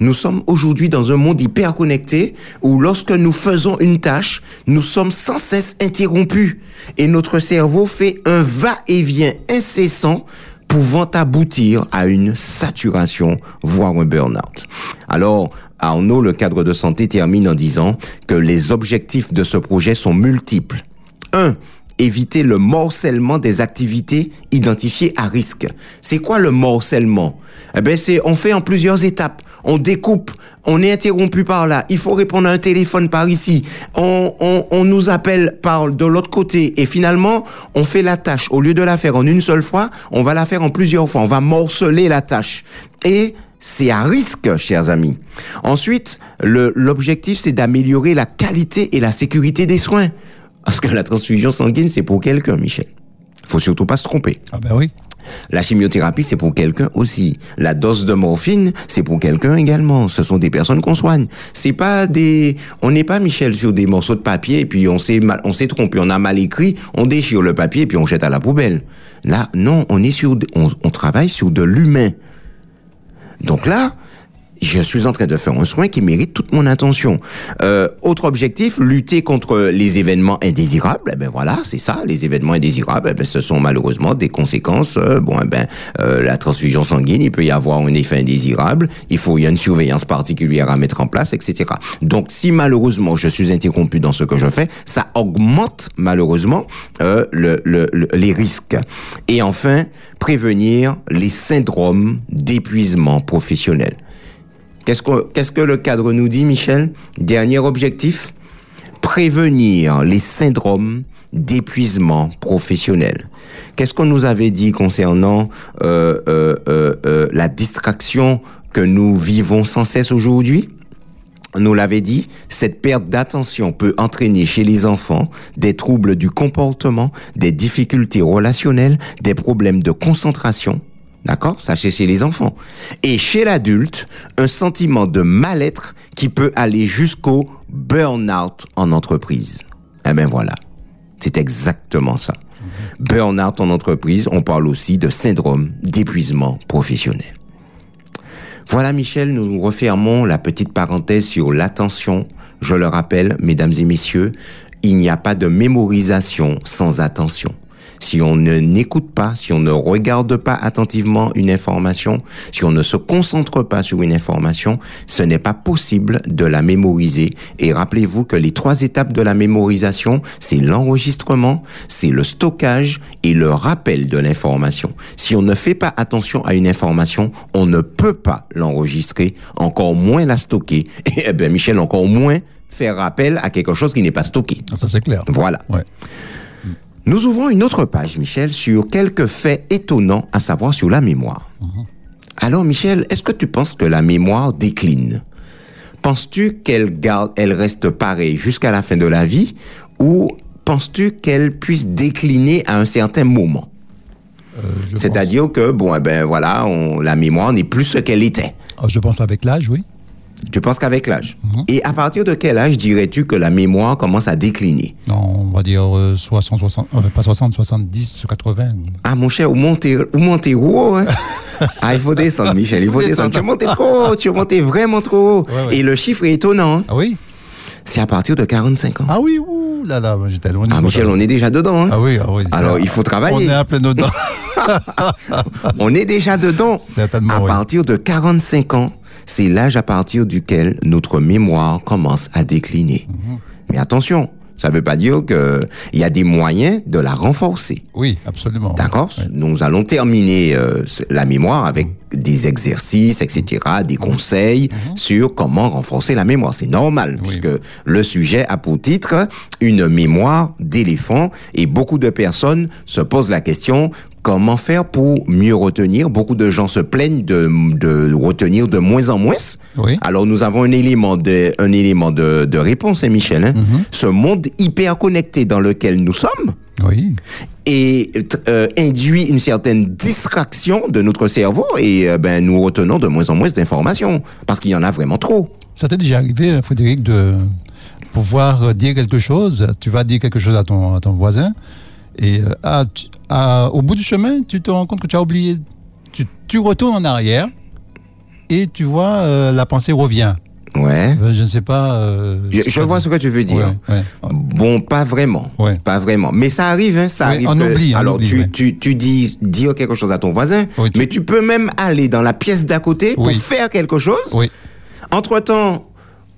Nous sommes aujourd'hui dans un monde hyper connecté où lorsque nous faisons une tâche, nous sommes sans cesse interrompus et notre cerveau fait un va-et-vient incessant pouvant aboutir à une saturation, voire un burn-out. Alors, Arnaud, le cadre de santé, termine en disant que les objectifs de ce projet sont multiples. 1 éviter le morcellement des activités identifiées à risque. C'est quoi le morcellement? Eh ben c'est on fait en plusieurs étapes. On découpe, on est interrompu par là, il faut répondre à un téléphone par ici, on, on, on nous appelle par de l'autre côté et finalement on fait la tâche. Au lieu de la faire en une seule fois, on va la faire en plusieurs fois, on va morceler la tâche. Et c'est à risque, chers amis. Ensuite, l'objectif, c'est d'améliorer la qualité et la sécurité des soins. Parce que la transfusion sanguine, c'est pour quelqu'un, Michel. Faut surtout pas se tromper. Ah ben oui. La chimiothérapie, c'est pour quelqu'un aussi. La dose de morphine, c'est pour quelqu'un également. Ce sont des personnes qu'on soigne. C'est pas des, on n'est pas, Michel, sur des morceaux de papier et puis on s'est mal, on s'est trompé, on a mal écrit, on déchire le papier et puis on jette à la poubelle. Là, non, on est sur, on, on travaille sur de l'humain. Donc là, je suis en train de faire un soin qui mérite toute mon attention. Euh, autre objectif, lutter contre les événements indésirables. Eh ben voilà, c'est ça, les événements indésirables. Eh ben ce sont malheureusement des conséquences. euh, bon, eh ben euh, la transfusion sanguine, il peut y avoir un effet indésirable. Il faut, il y a une surveillance particulière à mettre en place, etc. Donc, si malheureusement je suis interrompu dans ce que je fais, ça augmente malheureusement euh, le, le- le- les risques. Et enfin, prévenir les syndromes d'épuisement professionnel. Qu'est-ce que, le cadre nous dit, Michel? Dernier objectif prévenir les syndromes d'épuisement professionnel. Qu'est-ce qu'on nous avait dit concernant euh, euh, euh, la distraction que nous vivons sans cesse aujourd'hui? Nous l'avait dit, cette perte d'attention peut entraîner chez les enfants des troubles du comportement, des difficultés relationnelles, des problèmes de concentration. D'accord? Ça chez les enfants. Et chez l'adulte, un sentiment de mal-être qui peut aller jusqu'au burn-out en entreprise. Eh ben voilà. C'est exactement ça. Burn-out en entreprise, on parle aussi de syndrome d'épuisement professionnel. Voilà, Michel, nous refermons la petite parenthèse sur l'attention. Je le rappelle, mesdames et messieurs, il n'y a pas de mémorisation sans attention. Si on ne n'écoute pas, si on ne regarde pas attentivement une information, si on ne se concentre pas sur une information, ce n'est pas possible de la mémoriser. Et rappelez-vous que les trois étapes de la mémorisation, c'est l'enregistrement, c'est le stockage et le rappel de l'information. Si on ne fait pas attention à une information, on ne peut pas l'enregistrer, encore moins la stocker. Et eh ben Michel, encore moins faire rappel à quelque chose qui n'est pas stocké. Ah, Ça, c'est clair. Voilà. Ouais. Nous ouvrons une autre page, Michel, sur quelques faits étonnants à savoir sur la mémoire. Alors, Michel, est-ce que tu penses que la mémoire décline? Penses-tu qu'elle garde, elle reste pareille jusqu'à la fin de la vie, ou penses-tu qu'elle puisse décliner à un certain moment? Euh, C'est-à-dire que, bon, eh ben voilà, on- la mémoire n'est plus ce qu'elle était. Ah, je pense avec l'âge, oui. Tu penses qu'avec l'âge Et à partir de quel âge dirais-tu que la mémoire commence à décliner? Non, on va dire euh, 60, 60, enfin, pas 60, 70, 80. Ah, mon cher, où montez, où montez haut, hein? Ah, il faut descendre, Michel, il faut descendre. Tu es monté trop haut, tu es monté vraiment trop haut. Ouais, ouais. Et le chiffre est étonnant, hein. Ah oui? C'est à partir de 45 ans. Ah oui, ouh là là, j'étais loin. Ah, Michel, on est déjà dedans, hein. Ah oui, ah oui. Alors, il faut travailler. On est à plein dedans. On est déjà dedans. Certainement, À oui. partir de 45 ans, c'est l'âge à partir duquel notre mémoire commence à décliner. Mhm. Mais attention, ça ne veut pas dire qu'il y a des moyens de la renforcer. oui, absolument. D'accord? Nous allons terminer euh, la mémoire avec des exercices, etc., des conseils sur comment renforcer la mémoire. C'est normal, Oui. puisque le sujet a pour titre une mémoire d'éléphant et beaucoup de personnes se posent la question comment faire pour mieux retenir. Beaucoup de gens se plaignent de, de retenir de moins en moins. Oui. Alors nous avons un élément de, un élément de, de réponse, hein, Michel. hein. Ce monde hyper connecté dans lequel nous sommes, Oui. et euh, induit une certaine distraction de notre cerveau et euh, ben nous retenons de moins en moins d'informations parce qu'il y en a vraiment trop. Ça t'est déjà arrivé, euh, Frédéric, de pouvoir dire quelque chose. Tu vas dire quelque chose à ton, à ton voisin. Et euh, ah, tu- ah, au bout du chemin, tu te rends compte que tu as oublié. Tu, tu retournes en arrière et tu vois, euh, la pensée revient. Ouais. Euh, je ne sais pas. euh, Je, vois ce que tu veux dire. Ouais, ouais. Bon, pas vraiment. Ouais. Pas vraiment. Mais ça arrive, hein, ça arrive. on que- oublie, on alors, oublie, tu, ouais. tu, tu dis dire quelque chose à ton voisin, Oui, tu- mais tu peux même aller dans la pièce d'à côté pour Oui. faire quelque chose. Oui. Entre-temps,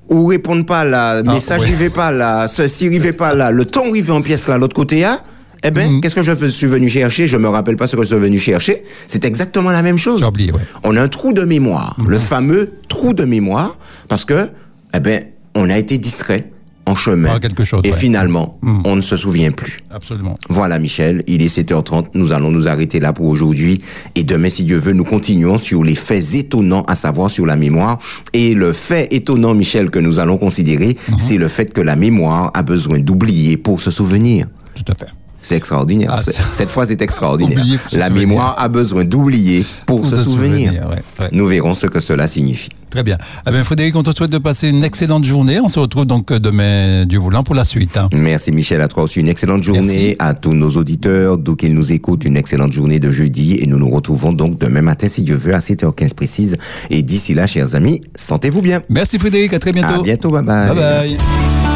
ou répondent pas là, Ah, message n'arrivait pas là, ceci n'arrivait pas là, le temps arrivait en pièce là, l'autre côté là, eh ben, Mhm. qu'est-ce que je suis venu chercher? Je me rappelle pas ce que je suis venu chercher. C'est exactement la même chose. Oublié, ouais. On a un trou de mémoire, Mhm. le fameux trou de mémoire, parce que, eh ben, on a été distrait en chemin. Quelque chose, Et ouais. finalement, Mhm. on ne se souvient plus. Absolument. Voilà, Michel, il est 7h30. Nous allons nous arrêter là pour aujourd'hui. Et demain, si Dieu veut, nous continuons sur les faits étonnants à savoir sur la mémoire. Et le fait étonnant, Michel, que nous allons considérer, c'est le fait que la mémoire a besoin d'oublier pour se souvenir. Tout à fait. C'est extraordinaire. Ah, Cette phrase est extraordinaire. La souvenir. mémoire a besoin d'oublier pour, Pour se, se souvenir. souvenir, ouais, ouais. Nous verrons ce que cela signifie. Très bien. Eh bien, Frédéric, on te souhaite de passer une excellente journée. On se retrouve donc euh, demain, Dieu voulant, pour la suite. hein. Merci Michel, à toi aussi une excellente journée. Merci. À tous nos auditeurs, d'où qu'ils nous écoutent, une excellente journée de jeudi. Et nous nous retrouvons donc demain matin, si Dieu veut, à 7h15 précise. Et d'ici là, chers amis, sentez-vous bien. Merci Frédéric, à très bientôt. À bientôt, bye bye. Bye bye.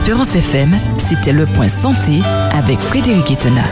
Espérance FM, c'était le point santé avec Frédéric Etena.